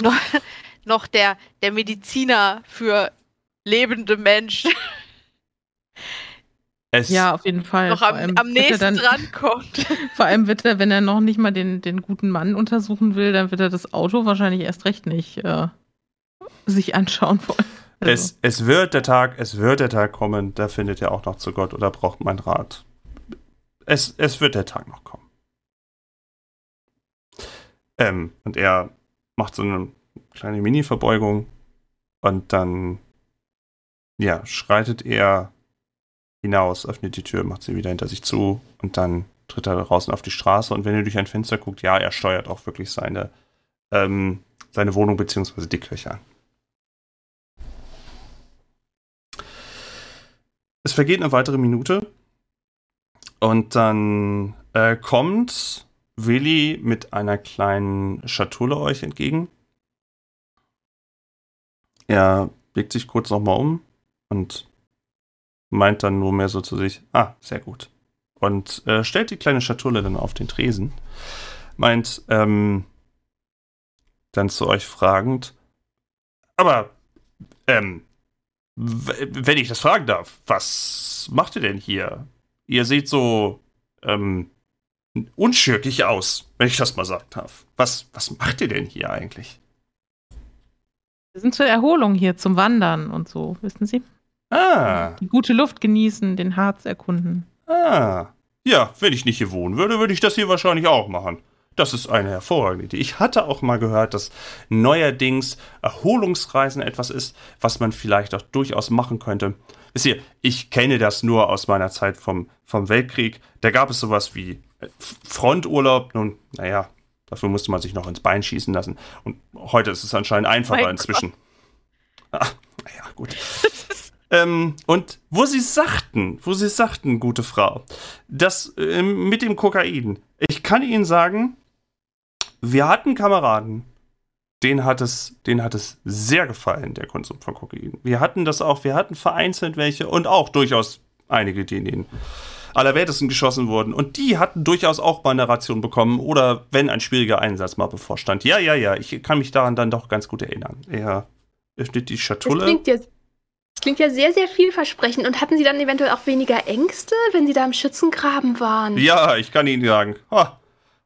noch, noch der, der Mediziner für lebende Menschen. Es ja, auf jeden Fall. Noch am, am nächsten dann, drankommt. Vor allem wird er, wenn er noch nicht mal den, den guten Mann untersuchen will, dann wird er das Auto wahrscheinlich erst recht nicht äh, sich anschauen wollen. Also. Es, es wird der Tag, es wird der Tag kommen, da findet er auch noch zu Gott oder braucht mein Rat. Es, es wird der Tag noch kommen. Ähm, und er macht so eine kleine Mini-Verbeugung und dann, ja, schreitet er hinaus, öffnet die Tür, macht sie wieder hinter sich zu und dann tritt er draußen auf die Straße und wenn ihr durch ein Fenster guckt, ja, er steuert auch wirklich seine, ähm, seine Wohnung bzw. die Kirche an. Es vergeht eine weitere Minute und dann äh, kommt Willi mit einer kleinen Schatulle euch entgegen er blickt sich kurz nochmal um und meint dann nur mehr so zu sich, ah, sehr gut. Und äh, stellt die kleine Schatulle dann auf den Tresen. Meint, ähm, dann zu euch fragend, aber, ähm, wenn ich das fragen darf, was macht ihr denn hier? Ihr seht so, ähm, unschürkig aus, wenn ich das mal sagen darf. Was, was macht ihr denn hier eigentlich? Wir sind zur Erholung hier, zum Wandern und so, wissen Sie? Ah. Die gute Luft genießen, den Harz erkunden. Ah. Ja, wenn ich nicht hier wohnen würde, würde ich das hier wahrscheinlich auch machen. Das ist eine hervorragende Idee. Ich hatte auch mal gehört, dass neuerdings Erholungsreisen etwas ist, was man vielleicht auch durchaus machen könnte. Wisst ihr, ich kenne das nur aus meiner Zeit vom, vom Weltkrieg. Da gab es sowas wie Fronturlaub. Nun, naja, Dafür musste man sich noch ins Bein schießen lassen. Und heute ist es anscheinend einfacher mein inzwischen. Ah, naja, gut. ähm, und wo sie sagten, wo sie sagten, gute Frau, das äh, mit dem Kokain. Ich kann Ihnen sagen, wir hatten Kameraden, den hat es, den hat es sehr gefallen, der Konsum von Kokain. Wir hatten das auch, wir hatten vereinzelt welche und auch durchaus einige, die in den Allerwertesten geschossen wurden. Und die hatten durchaus auch mal eine Ration bekommen oder wenn ein schwieriger Einsatz mal bevorstand. Ja, ja, ja, ich kann mich daran dann doch ganz gut erinnern. Er öffnet die Schatulle. Das klingt, ja, das klingt ja sehr, sehr vielversprechend. Und hatten Sie dann eventuell auch weniger Ängste, wenn Sie da im Schützengraben waren? Ja, ich kann Ihnen sagen.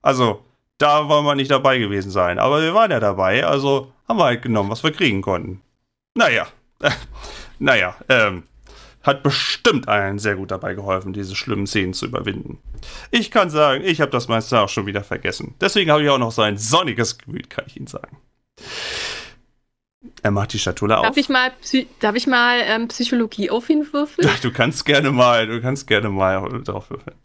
also, da wollen wir nicht dabei gewesen sein. Aber wir waren ja dabei, also haben wir halt genommen, was wir kriegen konnten. Naja, äh, naja, ähm, hat bestimmt allen sehr gut dabei geholfen, diese schlimmen Szenen zu überwinden. Ich kann sagen, ich habe das meiste auch schon wieder vergessen. Deswegen habe ich auch noch so ein sonniges Gemüt, kann ich Ihnen sagen. Er macht die Schatulle auf. Darf ich mal, Psy darf ich mal ähm, Psychologie auf ihn würfeln? Du kannst gerne mal, du kannst gerne mal drauf würfeln.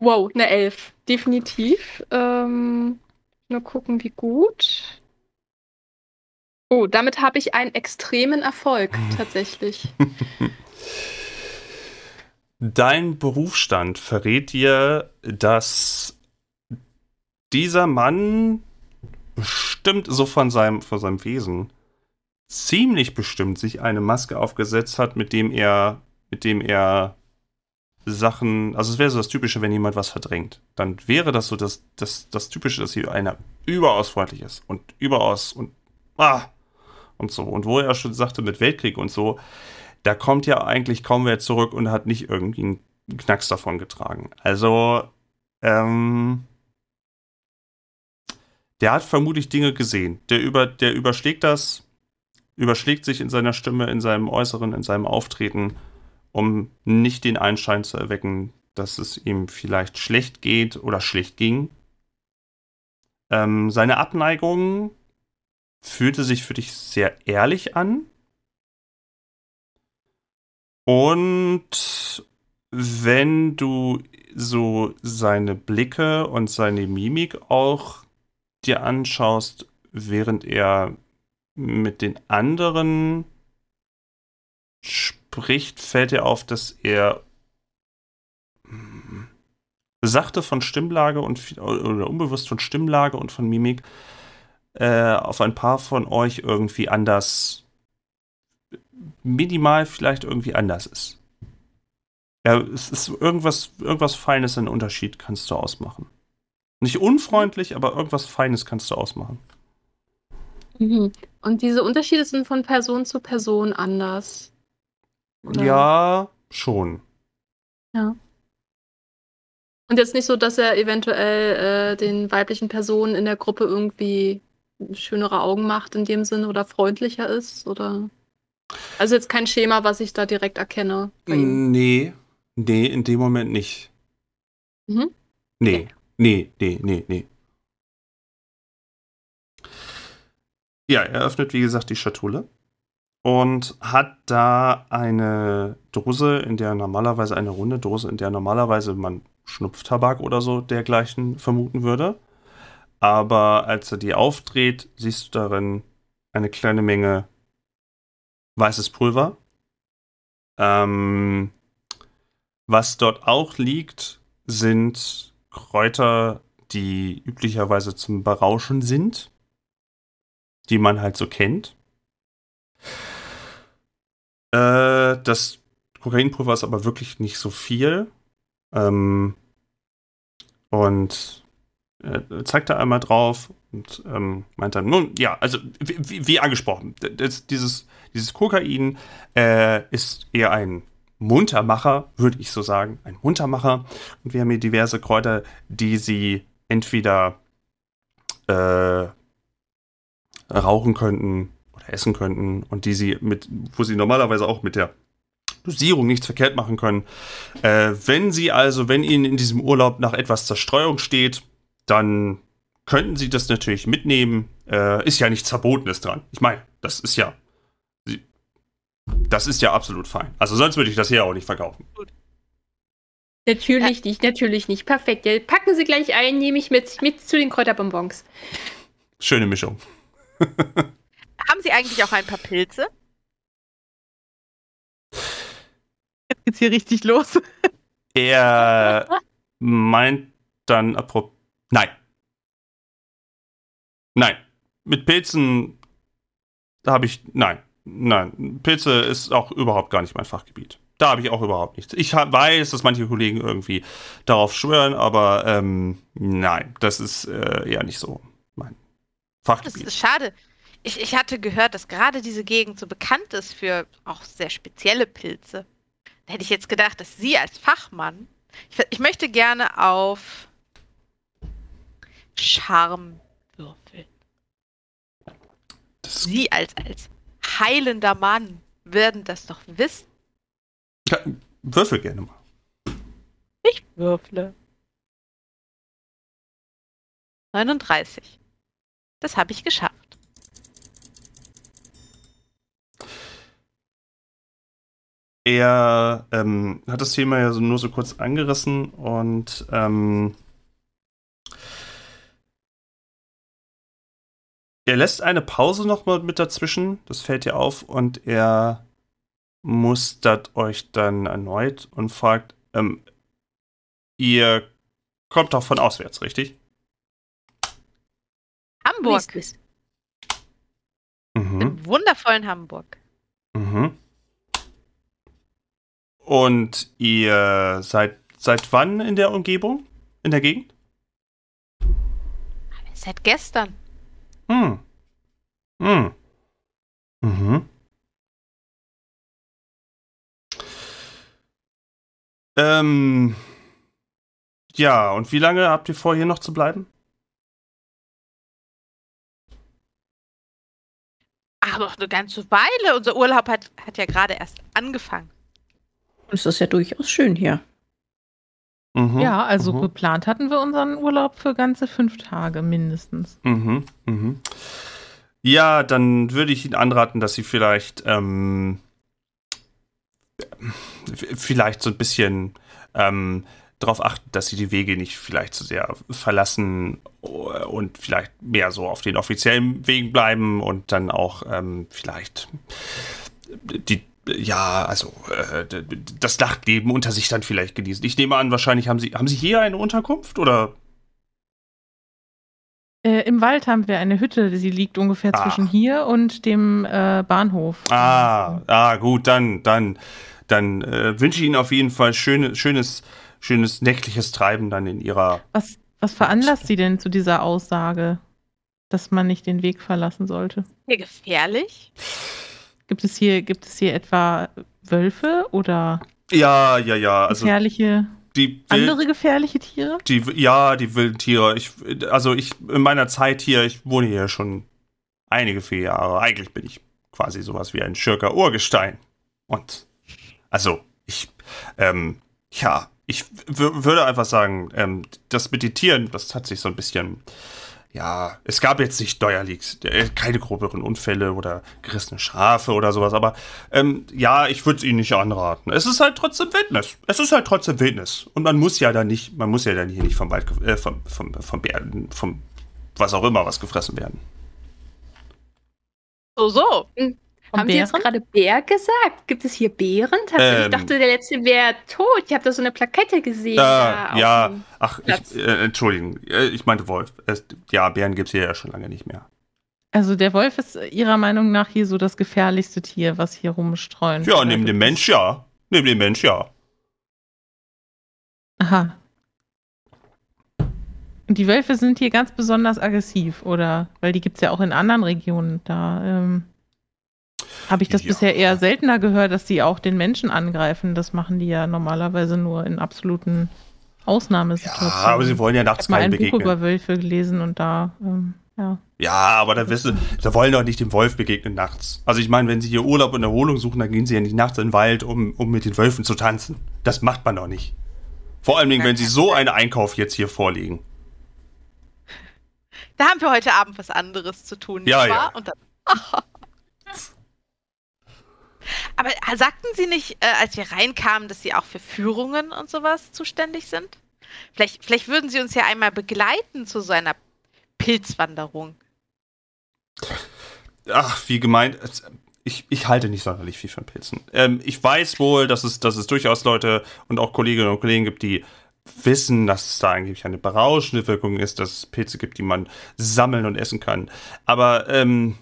Wow, eine Elf. Definitiv. Ähm, nur gucken, wie gut. Oh, damit habe ich einen extremen Erfolg tatsächlich. Dein Berufsstand verrät dir, dass dieser Mann bestimmt so von seinem, von seinem Wesen ziemlich bestimmt sich eine Maske aufgesetzt hat, mit dem er, mit dem er Sachen, also es wäre so das Typische, wenn jemand was verdrängt. Dann wäre das so das, das, das Typische, dass hier einer überaus freundlich ist und überaus und ah und so. Und wo er schon sagte mit Weltkrieg und so, da kommt ja eigentlich kaum wer zurück und hat nicht irgendwie einen Knacks davon getragen. Also, ähm, der hat vermutlich Dinge gesehen. Der, über, der überschlägt das, überschlägt sich in seiner Stimme, in seinem Äußeren, in seinem Auftreten um nicht den Einschein zu erwecken, dass es ihm vielleicht schlecht geht oder schlecht ging. Ähm, seine Abneigung fühlte sich für dich sehr ehrlich an. Und wenn du so seine Blicke und seine Mimik auch dir anschaust, während er mit den anderen spricht, fällt dir auf, dass er hm, sachte von Stimmlage und oder unbewusst von Stimmlage und von Mimik äh, auf ein paar von euch irgendwie anders, minimal vielleicht irgendwie anders ist. Ja, es ist irgendwas, irgendwas Feines, ein Unterschied kannst du ausmachen. Nicht unfreundlich, aber irgendwas Feines kannst du ausmachen. Mhm. Und diese Unterschiede sind von Person zu Person anders. Oder? Ja, schon. Ja. Und jetzt nicht so, dass er eventuell äh, den weiblichen Personen in der Gruppe irgendwie schönere Augen macht in dem Sinne oder freundlicher ist oder. Also jetzt kein Schema, was ich da direkt erkenne. Nee, nee, in dem Moment nicht. Mhm. Nee, nee, nee, nee, nee. Ja, er öffnet, wie gesagt, die Schatulle und hat da eine Dose, in der normalerweise eine runde Dose, in der normalerweise man Schnupftabak oder so dergleichen vermuten würde. Aber als er die aufdreht, siehst du darin eine kleine Menge weißes Pulver. Ähm, was dort auch liegt, sind Kräuter, die üblicherweise zum Berauschen sind, die man halt so kennt. Äh, das Kokainpulver ist aber wirklich nicht so viel. Ähm, und äh, zeigt da einmal drauf und ähm, meint dann, nun, ja, also wie, wie angesprochen, das, dieses, dieses Kokain äh, ist eher ein Muntermacher, würde ich so sagen, ein Muntermacher. Und wir haben hier diverse Kräuter, die sie entweder äh, rauchen könnten essen könnten und die sie mit, wo sie normalerweise auch mit der Dosierung nichts verkehrt machen können. Äh, wenn sie also, wenn ihnen in diesem Urlaub nach etwas Zerstreuung steht, dann könnten sie das natürlich mitnehmen. Äh, ist ja nichts Verbotenes dran. Ich meine, das ist ja. Das ist ja absolut fein. Also sonst würde ich das hier auch nicht verkaufen. Natürlich ja. nicht, natürlich nicht. Perfekt. Ja, packen Sie gleich ein, nehme ich mit, mit zu den Kräuterbonbons. Schöne Mischung. Haben Sie eigentlich auch ein paar Pilze? Jetzt geht's hier richtig los. Er meint dann apropos. Nein. Nein. Mit Pilzen habe ich. Nein. Nein. Pilze ist auch überhaupt gar nicht mein Fachgebiet. Da habe ich auch überhaupt nichts. Ich weiß, dass manche Kollegen irgendwie darauf schwören, aber ähm, nein, das ist äh, eher nicht so mein Fachgebiet. Das ist schade. Ich, ich hatte gehört, dass gerade diese Gegend so bekannt ist für auch sehr spezielle Pilze. Da hätte ich jetzt gedacht, dass Sie als Fachmann. Ich, ich möchte gerne auf Charme würfeln. Das Sie als, als heilender Mann werden das doch wissen. Ja, würfel gerne mal. Ich würfle. 39. Das habe ich geschafft. Er ähm, hat das Thema ja so nur so kurz angerissen und ähm, er lässt eine Pause nochmal mit dazwischen, das fällt dir auf, und er mustert euch dann erneut und fragt, ähm, ihr kommt doch von auswärts, richtig? Hamburg. Mhm. Im wundervollen Hamburg. Mhm. Und ihr seid seit wann in der Umgebung? In der Gegend? Seit gestern. Hm. Hm. Mhm. Ähm. Ja, und wie lange habt ihr vor, hier noch zu bleiben? Ach, noch eine ganze Weile. Unser Urlaub hat, hat ja gerade erst angefangen. Es ist ja durchaus schön hier. Mhm. Ja, also mhm. geplant hatten wir unseren Urlaub für ganze fünf Tage mindestens. Mhm, mhm. Ja, dann würde ich Ihnen anraten, dass Sie vielleicht ähm, vielleicht so ein bisschen ähm, darauf achten, dass Sie die Wege nicht vielleicht zu sehr verlassen und vielleicht mehr so auf den offiziellen Wegen bleiben und dann auch ähm, vielleicht die ja, also äh, das Nachtleben unter sich dann vielleicht genießen. Ich nehme an, wahrscheinlich haben Sie haben Sie hier eine Unterkunft oder Äh, Im Wald haben wir eine Hütte, sie liegt ungefähr Ah. zwischen hier und dem äh, Bahnhof. Ah, ah, gut, dann, dann, dann äh, wünsche ich Ihnen auf jeden Fall schöne, schönes, schönes nächtliches Treiben dann in Ihrer. Was, was veranlasst Sie denn zu dieser Aussage, dass man nicht den Weg verlassen sollte? Hier gefährlich? Gibt es hier, gibt es hier etwa Wölfe oder Ja, ja, ja. Also gefährliche, die andere gefährliche Tiere? die, ja, die wilden Tiere. Ich, also ich in meiner Zeit hier, ich wohne hier schon einige vier Jahre. Eigentlich bin ich quasi sowas wie ein Schirker Urgestein. Und also ich, ähm, ja, ich würde einfach sagen, ähm, das mit den Tieren, das hat sich so ein bisschen, ja, es gab jetzt nicht Steuerleaks, äh, keine gröberen Unfälle oder gerissene Schafe oder sowas, aber ähm, ja, ich würde es Ihnen nicht anraten. Es ist halt trotzdem Wildnis. Es ist halt trotzdem Wildnis. Und man muss ja dann nicht, man muss ja dann hier nicht vom Wald, äh, vom, vom, vom Bären, vom was auch immer was gefressen werden. So, so. Haben Sie jetzt Bären? gerade Bär gesagt? Gibt es hier Bären? Tatsächlich, Ähm. ich dachte, der letzte wäre tot. Ich habe da so eine Plakette gesehen. Da ja, ach, ich, äh, Entschuldigung, äh, ich meinte Wolf. Es, ja, Bären gibt es hier ja schon lange nicht mehr. Also der Wolf ist Ihrer Meinung nach hier so das gefährlichste Tier, was hier rumstreuen. Ja, neben dem Mensch ja. Neben dem Mensch ja. Aha. Und die Wölfe sind hier ganz besonders aggressiv, oder? Weil die gibt es ja auch in anderen Regionen. Da ähm, habe ich das Ja. bisher eher seltener gehört, dass die auch den Menschen angreifen. Das machen die ja normalerweise nur in absoluten Ja, Ausnahmesituationen. aber sie wollen ja ich nachts habe mal keinen ein Buch begegnen. über Wölfe gelesen und da, ähm, ja. Ja, aber da wissen, sie wollen doch nicht dem Wolf begegnen nachts. Also ich meine, wenn sie hier Urlaub und Erholung suchen, dann gehen sie ja nicht nachts in den Wald, um, um mit den Wölfen zu tanzen. Das macht man doch nicht. Vor allem, wenn sie so einen Einkauf jetzt hier vorlegen. Da haben wir heute Abend was anderes zu tun. Ja, nicht ja. wahr? Und dann, Aber äh, sagten Sie nicht, äh, als wir reinkamen, dass Sie auch für Führungen und sowas zuständig sind? Vielleicht, vielleicht würden Sie uns ja einmal begleiten zu so einer Pilzwanderung. Ach, wie gemeint. Ich, ich halte nicht sonderlich viel von Pilzen. Ähm, ich weiß wohl, dass es, dass es durchaus Leute und auch Kolleginnen und Kollegen gibt, die wissen, dass es da angeblich eine berauschende Wirkung ist, dass es Pilze gibt, die man sammeln und essen kann. Aber ähm,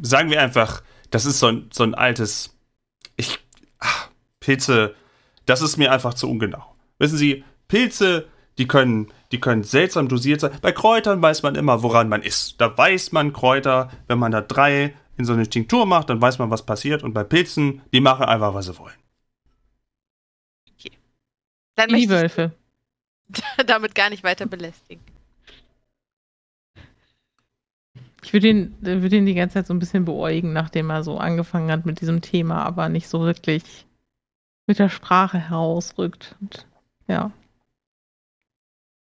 sagen wir einfach, das ist so ein, so ein altes. Ich. Ach, Pilze, das ist mir einfach zu ungenau. Wissen Sie, Pilze, die können, die können seltsam dosiert sein. Bei Kräutern weiß man immer, woran man ist. Da weiß man Kräuter, wenn man da drei in so eine Tinktur macht, dann weiß man, was passiert. Und bei Pilzen, die machen einfach, was sie wollen. Dann Wie die möchte Wölfe. damit gar nicht weiter belästigen. Ich würde ihn, würde ihn die ganze Zeit so ein bisschen beäugen, nachdem er so angefangen hat mit diesem Thema, aber nicht so wirklich mit der Sprache herausrückt. Und, ja.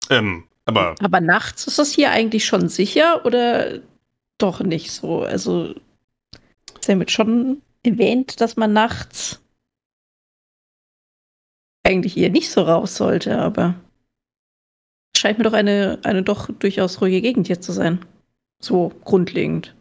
Ähm, aber Aber nachts ist das hier eigentlich schon sicher oder doch nicht so? Also, ist damit schon erwähnt, dass man nachts eigentlich hier nicht so raus sollte, aber scheint mir doch eine, eine doch durchaus ruhige Gegend hier zu sein. So grundlegend.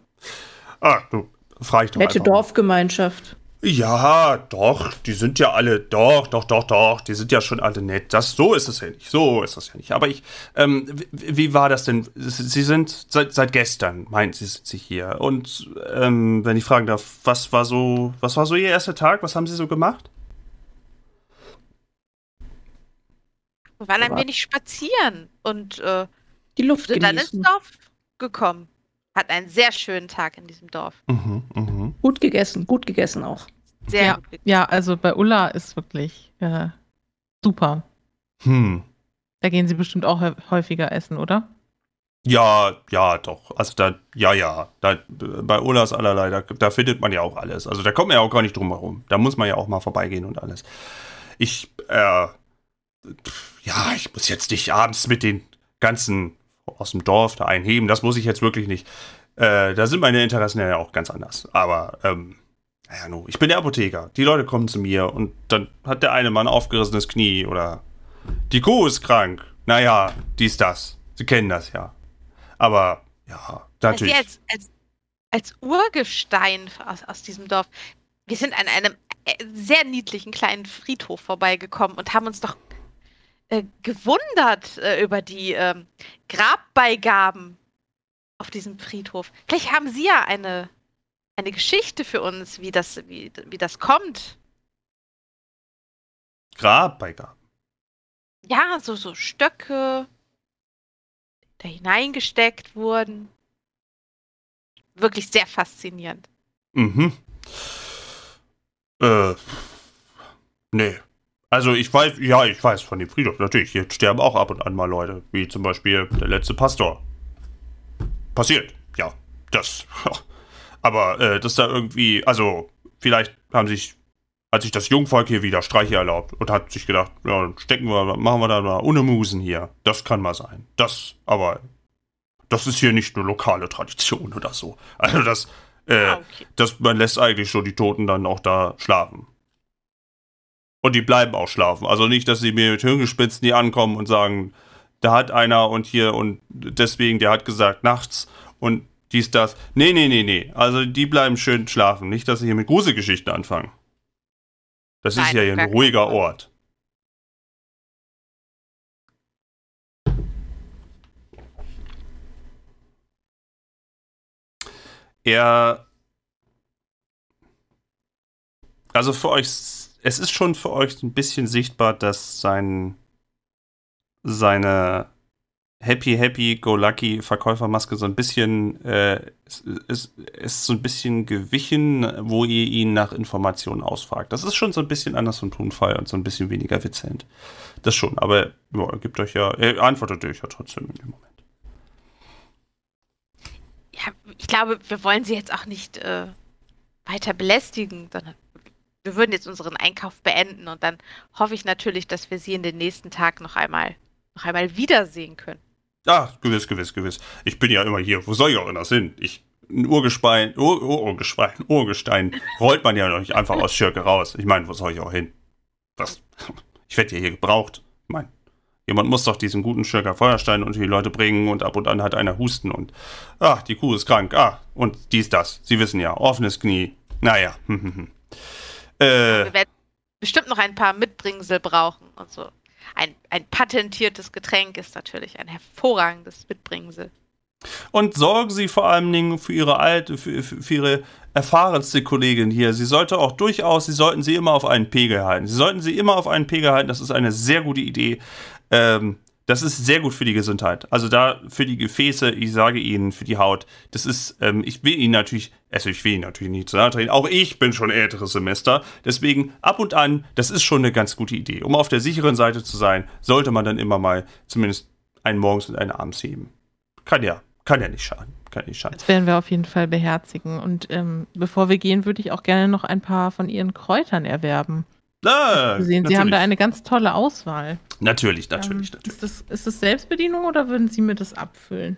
ah, du frag ich doch Nette. Dorfgemeinschaft. Ja, doch, die sind ja alle, doch, doch, doch, doch, die sind ja schon alle nett. Das, so ist es ja nicht, so ist es ja nicht. Aber ich, ähm, wie, wie war das denn? Sie sind seit, seit gestern, meint Sie, sind Sie hier. Und, ähm, wenn ich fragen darf, was war so, was war so Ihr erster Tag? Was haben Sie so gemacht? Wir waren ein wenig spazieren und, äh, Die Luft sind dann ins genießen. Dorf gekommen. Hatten einen sehr schönen Tag in diesem Dorf. Mhm, mhm. Gut gegessen, gut gegessen auch. Sehr Ja. gut. gegessen. Ja, also bei Ulla ist wirklich äh, super. Hm. Da gehen sie bestimmt auch hä- häufiger essen, oder? Ja, ja, doch. Also da, ja, ja. Da, bei Olas allerlei, da, da findet man ja auch alles. Also da kommt man ja auch gar nicht drum herum. Da muss man ja auch mal vorbeigehen und alles. Ich, äh, pf, ja, ich muss jetzt nicht abends mit den ganzen aus dem Dorf da einheben. Das muss ich jetzt wirklich nicht. Äh, da sind meine Interessen ja auch ganz anders. Aber, ähm, naja, no, ich bin der Apotheker. Die Leute kommen zu mir und dann hat der eine Mann ein aufgerissenes Knie oder die Kuh ist krank. Naja, dies, das. Sie kennen das ja. Aber ja, natürlich. Als, als, als Urgestein aus, aus diesem Dorf. Wir sind an einem äh, sehr niedlichen kleinen Friedhof vorbeigekommen und haben uns doch äh, gewundert äh, über die ähm, Grabbeigaben auf diesem Friedhof. Vielleicht haben Sie ja eine, eine Geschichte für uns, wie das, wie, wie das kommt. Grabbeigaben. Ja, so, so Stöcke, da hineingesteckt wurden. Wirklich sehr faszinierend. Mhm. Äh. Nee. Also ich weiß, ja, ich weiß von dem Friedhof, natürlich. Hier sterben auch ab und an mal Leute, wie zum Beispiel der letzte Pastor. Passiert, ja. Das. Aber äh, das da irgendwie, also, vielleicht haben sich, hat sich das Jungvolk hier wieder Streiche erlaubt und hat sich gedacht, ja, stecken wir, machen wir da mal ohne Musen hier. Das kann mal sein. Das, aber, das ist hier nicht eine lokale Tradition oder so. Also das, äh, Ah, okay. dass man lässt eigentlich so die Toten dann auch da schlafen. Und die bleiben auch schlafen. Also nicht, dass sie mir mit Hirngespitzen hier ankommen und sagen, da hat einer und hier und deswegen, der hat gesagt nachts und dies, das. Nee, nee, nee, nee. Also die bleiben schön schlafen. Nicht, dass sie hier mit Gruselgeschichten anfangen. Das ist Nein, ja auf hier ein ruhiger. Ort. Er. Also für euch, es ist schon für euch ein bisschen sichtbar, dass sein seine Happy Happy Go Lucky Verkäufermaske so ein bisschen äh, ist, ist, ist so ein bisschen gewichen, wo ihr ihn nach Informationen ausfragt. Das ist schon so ein bisschen anders vom Tonfall und so ein bisschen weniger vizent. Das schon, aber ja, gibt euch ja, er antwortet euch ja trotzdem in dem Moment. Ja, ich glaube, wir wollen sie jetzt auch nicht äh, weiter belästigen, sondern wir würden jetzt unseren Einkauf beenden und dann hoffe ich natürlich, dass wir sie in den nächsten Tag noch einmal, noch einmal wiedersehen können. Ah, gewiss, gewiss, gewiss. Ich bin ja immer hier. Wo soll ich auch anders hin? Ich, ein Urgestein, Ur, Ur, Urgestein, Urgestein rollt man ja noch nicht einfach aus Schirke raus. Ich meine, wo soll ich auch hin? Was? Ich werde ja hier gebraucht. Ich meine, jemand muss doch diesen guten Schirker Feuerstein unter die Leute bringen und ab und an hat einer Husten und, ach, die Kuh ist krank, ah, und dies, das. Sie wissen ja, offenes Knie. Naja, hm, hm, hm. Äh, Wir werden bestimmt noch ein paar Mitbringsel brauchen und so. Ein, ein patentiertes Getränk ist natürlich ein hervorragendes Mitbringsel. Und sorgen Sie vor allen Dingen für Ihre alte, für, für Ihre erfahrenste Kollegin hier. Sie sollte auch durchaus, Sie sollten sie immer auf einen Pegel halten. Sie sollten sie immer auf einen Pegel halten. Das ist eine sehr gute Idee. Ähm, das ist sehr gut für die Gesundheit. Also da für die Gefäße, ich sage Ihnen, für die Haut, das ist, ähm, ich will Ihnen natürlich, also ich will Ihnen natürlich nicht zu nahe treten, auch ich bin schon älteres Semester, deswegen ab und an, das ist schon eine ganz gute Idee. Um auf der sicheren Seite zu sein, sollte man dann immer mal zumindest einen morgens und einen abends heben. Kann ja, kann ja nicht schaden. Kann nicht schaden. Das werden wir auf jeden Fall beherzigen. Und ähm, bevor wir gehen, würde ich auch gerne noch ein paar von Ihren Kräutern erwerben. Ah, Sie haben da eine ganz tolle Auswahl. Natürlich, natürlich, ähm, natürlich. Ist das, ist das Selbstbedienung oder würden Sie mir das abfüllen?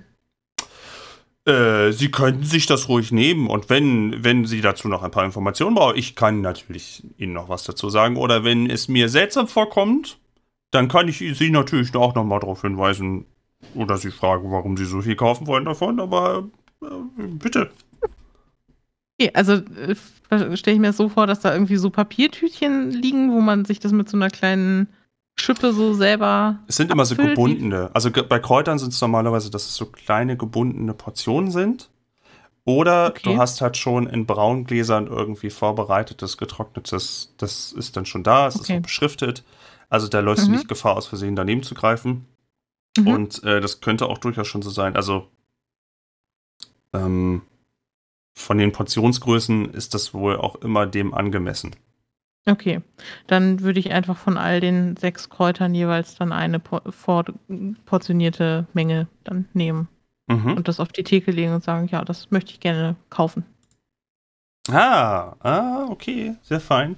Äh, Sie könnten sich das ruhig nehmen und wenn, wenn Sie dazu noch ein paar Informationen brauchen, ich kann natürlich Ihnen noch was dazu sagen. Oder wenn es mir seltsam vorkommt, dann kann ich Sie natürlich auch noch mal darauf hinweisen oder Sie fragen, warum Sie so viel kaufen wollen davon. Aber äh, bitte. Okay, also äh, stelle ich mir das so vor, dass da irgendwie so Papiertütchen liegen, wo man sich das mit so einer kleinen Schippe so selber. Es sind immer so gebundene. Also bei Kräutern sind es normalerweise, dass es so kleine gebundene Portionen sind. Oder okay. du hast halt schon in Braungläsern irgendwie vorbereitetes, getrocknetes, das ist dann schon da, es okay. ist auch beschriftet. Also da läufst mhm. du nicht Gefahr, aus Versehen daneben zu greifen. Mhm. Und äh, das könnte auch durchaus schon so sein. Also ähm, von den Portionsgrößen ist das wohl auch immer dem angemessen. Okay, dann würde ich einfach von all den sechs Kräutern jeweils dann eine vorportionierte Menge dann nehmen mhm. und das auf die Theke legen und sagen, ja, das möchte ich gerne kaufen. Ah, ah, okay, sehr fein.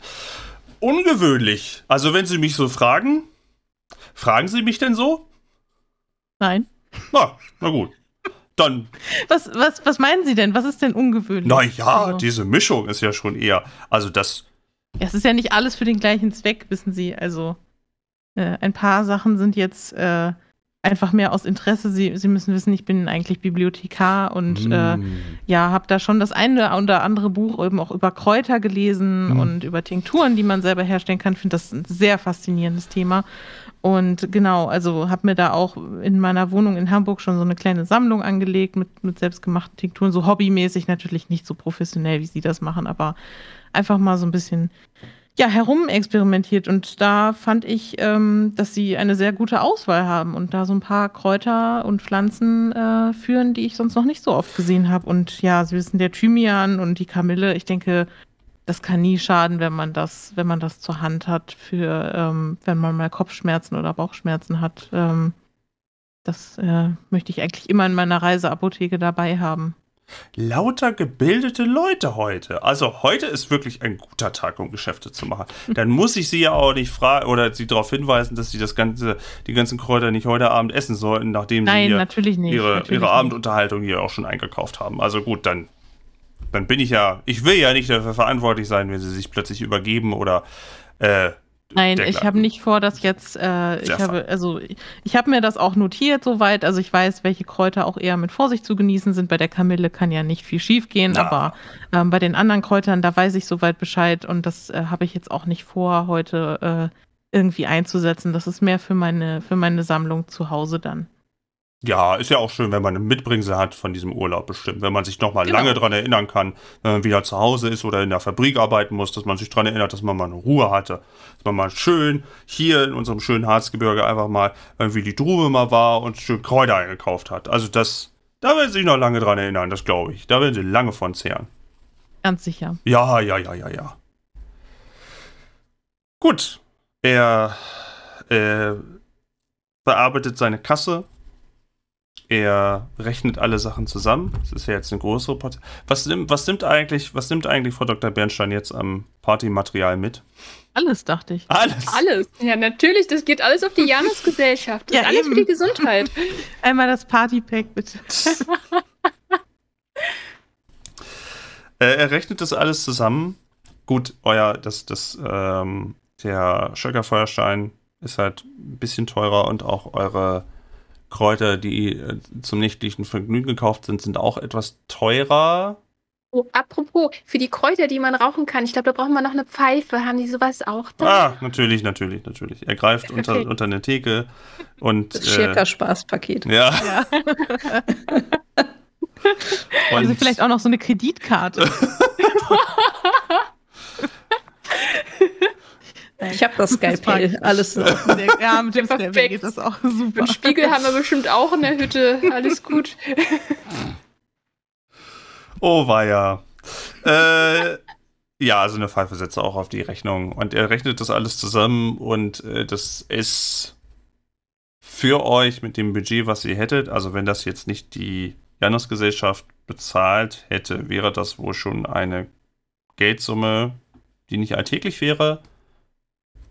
Ungewöhnlich. Also wenn Sie mich so fragen, fragen Sie mich denn so? Nein. Na, na gut. Dann. Was, was, was meinen Sie denn? Was ist denn ungewöhnlich? Naja, also. diese Mischung ist ja schon eher. Also das es ist ja nicht alles für den gleichen Zweck, wissen Sie. Also äh, ein paar Sachen sind jetzt äh, einfach mehr aus Interesse. Sie, Sie müssen wissen, ich bin eigentlich Bibliothekar und mm. äh, ja, habe da schon das eine oder andere Buch eben auch über Kräuter gelesen mm. und über Tinkturen, die man selber herstellen kann. Finde das ein sehr faszinierendes Thema. Und genau, also habe mir da auch in meiner Wohnung in Hamburg schon so eine kleine Sammlung angelegt mit, mit selbstgemachten Tinkturen, so hobbymäßig natürlich nicht so professionell, wie Sie das machen, aber einfach mal so ein bisschen ja, herumexperimentiert. Und da fand ich, ähm, dass sie eine sehr gute Auswahl haben und da so ein paar Kräuter und Pflanzen äh, führen, die ich sonst noch nicht so oft gesehen habe. Und ja, Sie wissen, der Thymian und die Kamille, ich denke, das kann nie schaden, wenn man das, wenn man das zur Hand hat, für ähm, wenn man mal Kopfschmerzen oder Bauchschmerzen hat. Ähm, das äh, möchte ich eigentlich immer in meiner Reiseapotheke dabei haben. Lauter gebildete Leute heute. Also heute ist wirklich ein guter Tag, um Geschäfte zu machen. Dann muss ich sie ja auch nicht fragen oder sie darauf hinweisen, dass sie das ganze, die ganzen Kräuter nicht heute Abend essen sollten, nachdem Nein, sie nicht, ihre, natürlich ihre Abendunterhaltung hier auch schon eingekauft haben. Also gut, dann dann bin ich ja, ich will ja nicht dafür verantwortlich sein, wenn sie sich plötzlich übergeben oder äh, Nein, ich habe nicht vor, dass jetzt, äh, ich habe, also ich habe mir das auch notiert soweit, also ich weiß, welche Kräuter auch eher mit Vorsicht zu genießen sind. Bei der Kamille kann ja nicht viel schief gehen, ja. aber ähm, bei den anderen Kräutern, da weiß ich soweit Bescheid und das äh, habe ich jetzt auch nicht vor, heute äh, irgendwie einzusetzen. Das ist mehr für meine, für meine Sammlung zu Hause dann. Ja, ist ja auch schön, wenn man eine Mitbringsel hat von diesem Urlaub bestimmt. Wenn man sich noch mal genau. lange daran erinnern kann, wenn man wieder zu Hause ist oder in der Fabrik arbeiten muss, dass man sich daran erinnert, dass man mal eine Ruhe hatte. Dass man mal schön hier in unserem schönen Harzgebirge einfach mal irgendwie die Drube mal war und schön Kräuter eingekauft hat. Also das, da werden Sie sich noch lange daran erinnern, das glaube ich. Da werden Sie lange von zehren. Ganz sicher. Ja, ja, ja, ja, ja. Gut. Er äh, bearbeitet seine Kasse er rechnet alle Sachen zusammen. Das ist ja jetzt eine größere Party. Was nimmt, was nimmt eigentlich, was nimmt eigentlich Frau Dr. Bernstein jetzt am Partymaterial mit? Alles, dachte ich. Alles. Alles. Ja, natürlich, das geht alles auf die Janusgesellschaft. Das ja, ist alles eben. für die Gesundheit. Einmal das Partypack, bitte. äh, er rechnet das alles zusammen. Gut, euer, das, das, ähm, der Schöckerfeuerstein ist halt ein bisschen teurer und auch eure Kräuter, die äh, zum nächtlichen Vergnügen gekauft sind, sind auch etwas teurer. Oh, apropos, für die Kräuter, die man rauchen kann, ich glaube, da braucht man noch eine Pfeife. Haben die sowas auch da? Ah, natürlich, natürlich, natürlich. Er greift unter, okay. unter eine Theke und. Das Schirka-Spaßpaket. Äh, ja. ja. also vielleicht auch noch so eine Kreditkarte. Ich habe das Skalpell, alles so. Ja, mit dem Skalpell geht das auch super. Und Spiegel haben wir bestimmt auch in der Hütte. Alles gut. Oh, war ja. Äh, ja, also eine Pfeife setzt auch auf die Rechnung. Und er rechnet das alles zusammen und äh, das ist für euch mit dem Budget, was ihr hättet, also wenn das jetzt nicht die Janusgesellschaft bezahlt hätte, wäre das wohl schon eine Geldsumme, die nicht alltäglich wäre.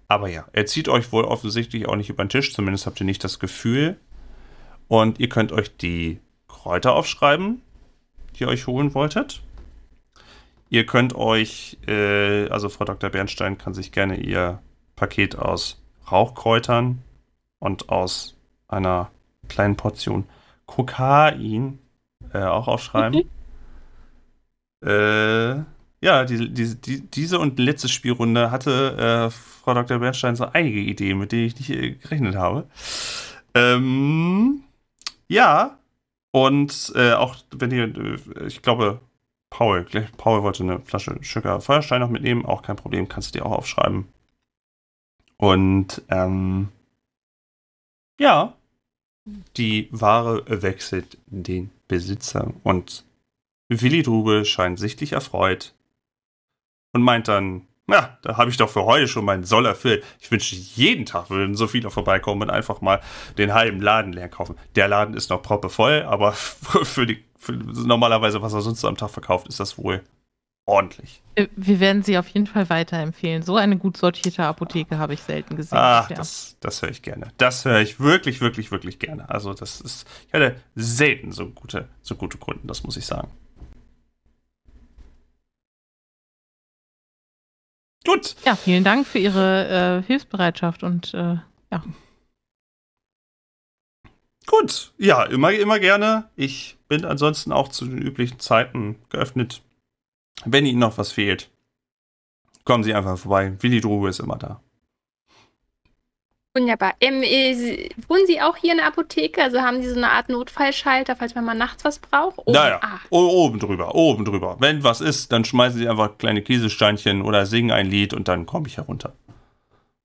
Aber ja, er zieht euch wohl offensichtlich auch nicht über den Tisch, zumindest habt ihr nicht das Gefühl. Und ihr könnt euch die Kräuter aufschreiben, die ihr euch holen wolltet. Ihr könnt euch, äh, also Frau Dr. Bernstein kann sich gerne ihr Paket aus Rauchkräutern und aus einer kleinen Portion Kokain äh, auch aufschreiben. Äh, ja, die, die, die, diese und letzte Spielrunde hatte äh, Frau Dr. Bernstein so einige Ideen, mit denen ich nicht äh, gerechnet habe. Ähm, ja, und äh, auch wenn ihr, äh, ich glaube, Paul, Paul wollte eine Flasche Sugar Feuerstein noch mitnehmen, auch kein Problem, kannst du dir auch aufschreiben. Und ähm, ja, die Ware wechselt den Besitzer und Willi Drube scheint sichtlich erfreut und meint dann, na, da habe ich doch für heute schon meinen Soll erfüllt. Ich wünsche, jeden Tag würden so viele vorbeikommen und einfach mal den halben Laden leer kaufen. Der Laden ist noch proppevoll, aber für die für normalerweise, was er sonst so am Tag verkauft, ist das wohl ordentlich. Äh, wir werden sie auf jeden Fall weiterempfehlen. So eine gut sortierte Apotheke habe ich selten gesehen. Ach, das, das höre ich gerne. Das höre ich wirklich, wirklich, wirklich gerne. Also das ist, ich hatte selten so gute, so gute Kunden, das muss ich sagen. Gut. Ja, vielen Dank für Ihre äh, Hilfsbereitschaft und äh, ja. Gut, ja, immer, immer gerne. Ich bin ansonsten auch zu den üblichen Zeiten geöffnet. Wenn Ihnen noch was fehlt, kommen Sie einfach vorbei. Willi Droge ist immer da. Wunderbar. Ähm, äh, wohnen Sie auch hier in der Apotheke? Also haben Sie so eine Art Notfallschalter, falls man mal nachts was braucht? Oben, naja, ah. oben drüber, oben drüber. Wenn was ist, dann schmeißen Sie einfach kleine Kieselsteinchen oder singen ein Lied und dann komme ich herunter.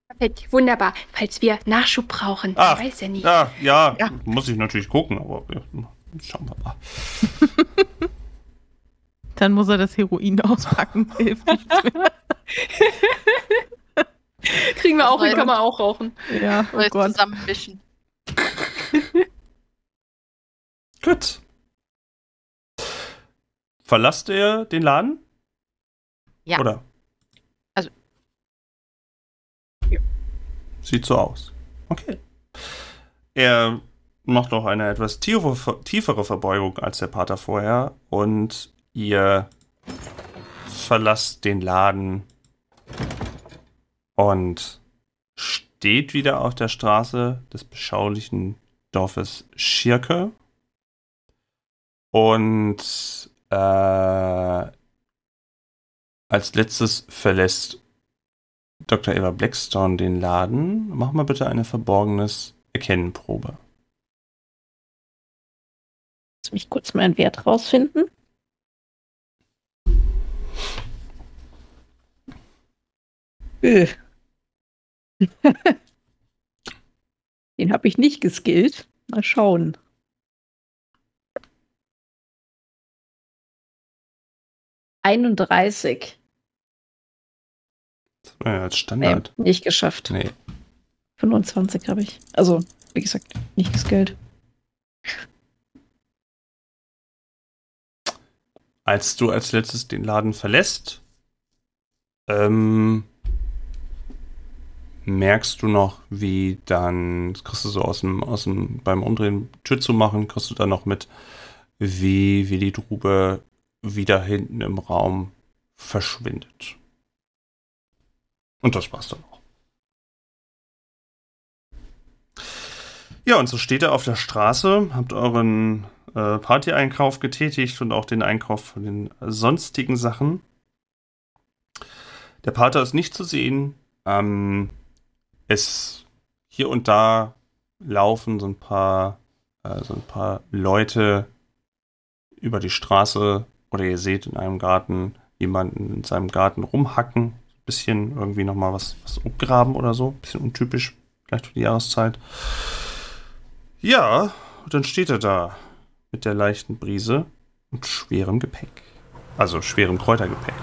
Perfekt, wunderbar. Falls wir Nachschub brauchen, Ach, weiß ja nicht. Ja, ja, ja, muss ich natürlich gucken, aber schauen wir mal. dann muss er das Heroin auspacken. Hilft nichts mehr. Kriegen wir auch hin, kann man auch rauchen. Ja, oh Gott. zusammenmischen. Gut. Verlasst ihr den Laden? Ja. Oder? Also. Ja. Sieht so aus. Okay. Er macht noch eine etwas tiefere Verbeugung als der Pater vorher und ihr verlasst den Laden und steht wieder auf der Straße des beschaulichen Dorfes Schirke. Und äh, als letztes verlässt Dr. Eva Blackstone den Laden. Mach mal bitte eine verborgenes Erkennenprobe. Lass mich kurz meinen Wert rausfinden. Öh. Den habe ich nicht geskillt. Mal schauen. Einunddreißig. Das war ja als Standard. Nee, nicht geschafft. Nee. 25 habe ich. Also, wie gesagt, nicht geskillt. Als du als letztes den Laden verlässt, ähm, merkst du noch, wie dann, das kriegst du so aus dem, aus dem, beim Umdrehen Tür zu machen, kriegst du dann noch mit, wie, wie die Drube wieder hinten im Raum verschwindet. Und das war's dann auch. Ja, und so steht er auf der Straße, habt euren äh, Party-Einkauf getätigt und auch den Einkauf von den sonstigen Sachen. Der Pater ist nicht zu sehen. Ähm, es hier und da laufen so ein paar, äh, so ein paar Leute über die Straße oder ihr seht in einem Garten jemanden in seinem Garten rumhacken. Ein bisschen irgendwie nochmal was, was umgraben oder so. Ein bisschen untypisch, vielleicht für die Jahreszeit. Ja, und dann steht er da mit der leichten Brise und schwerem Gepäck. Also schwerem Kräutergepäck.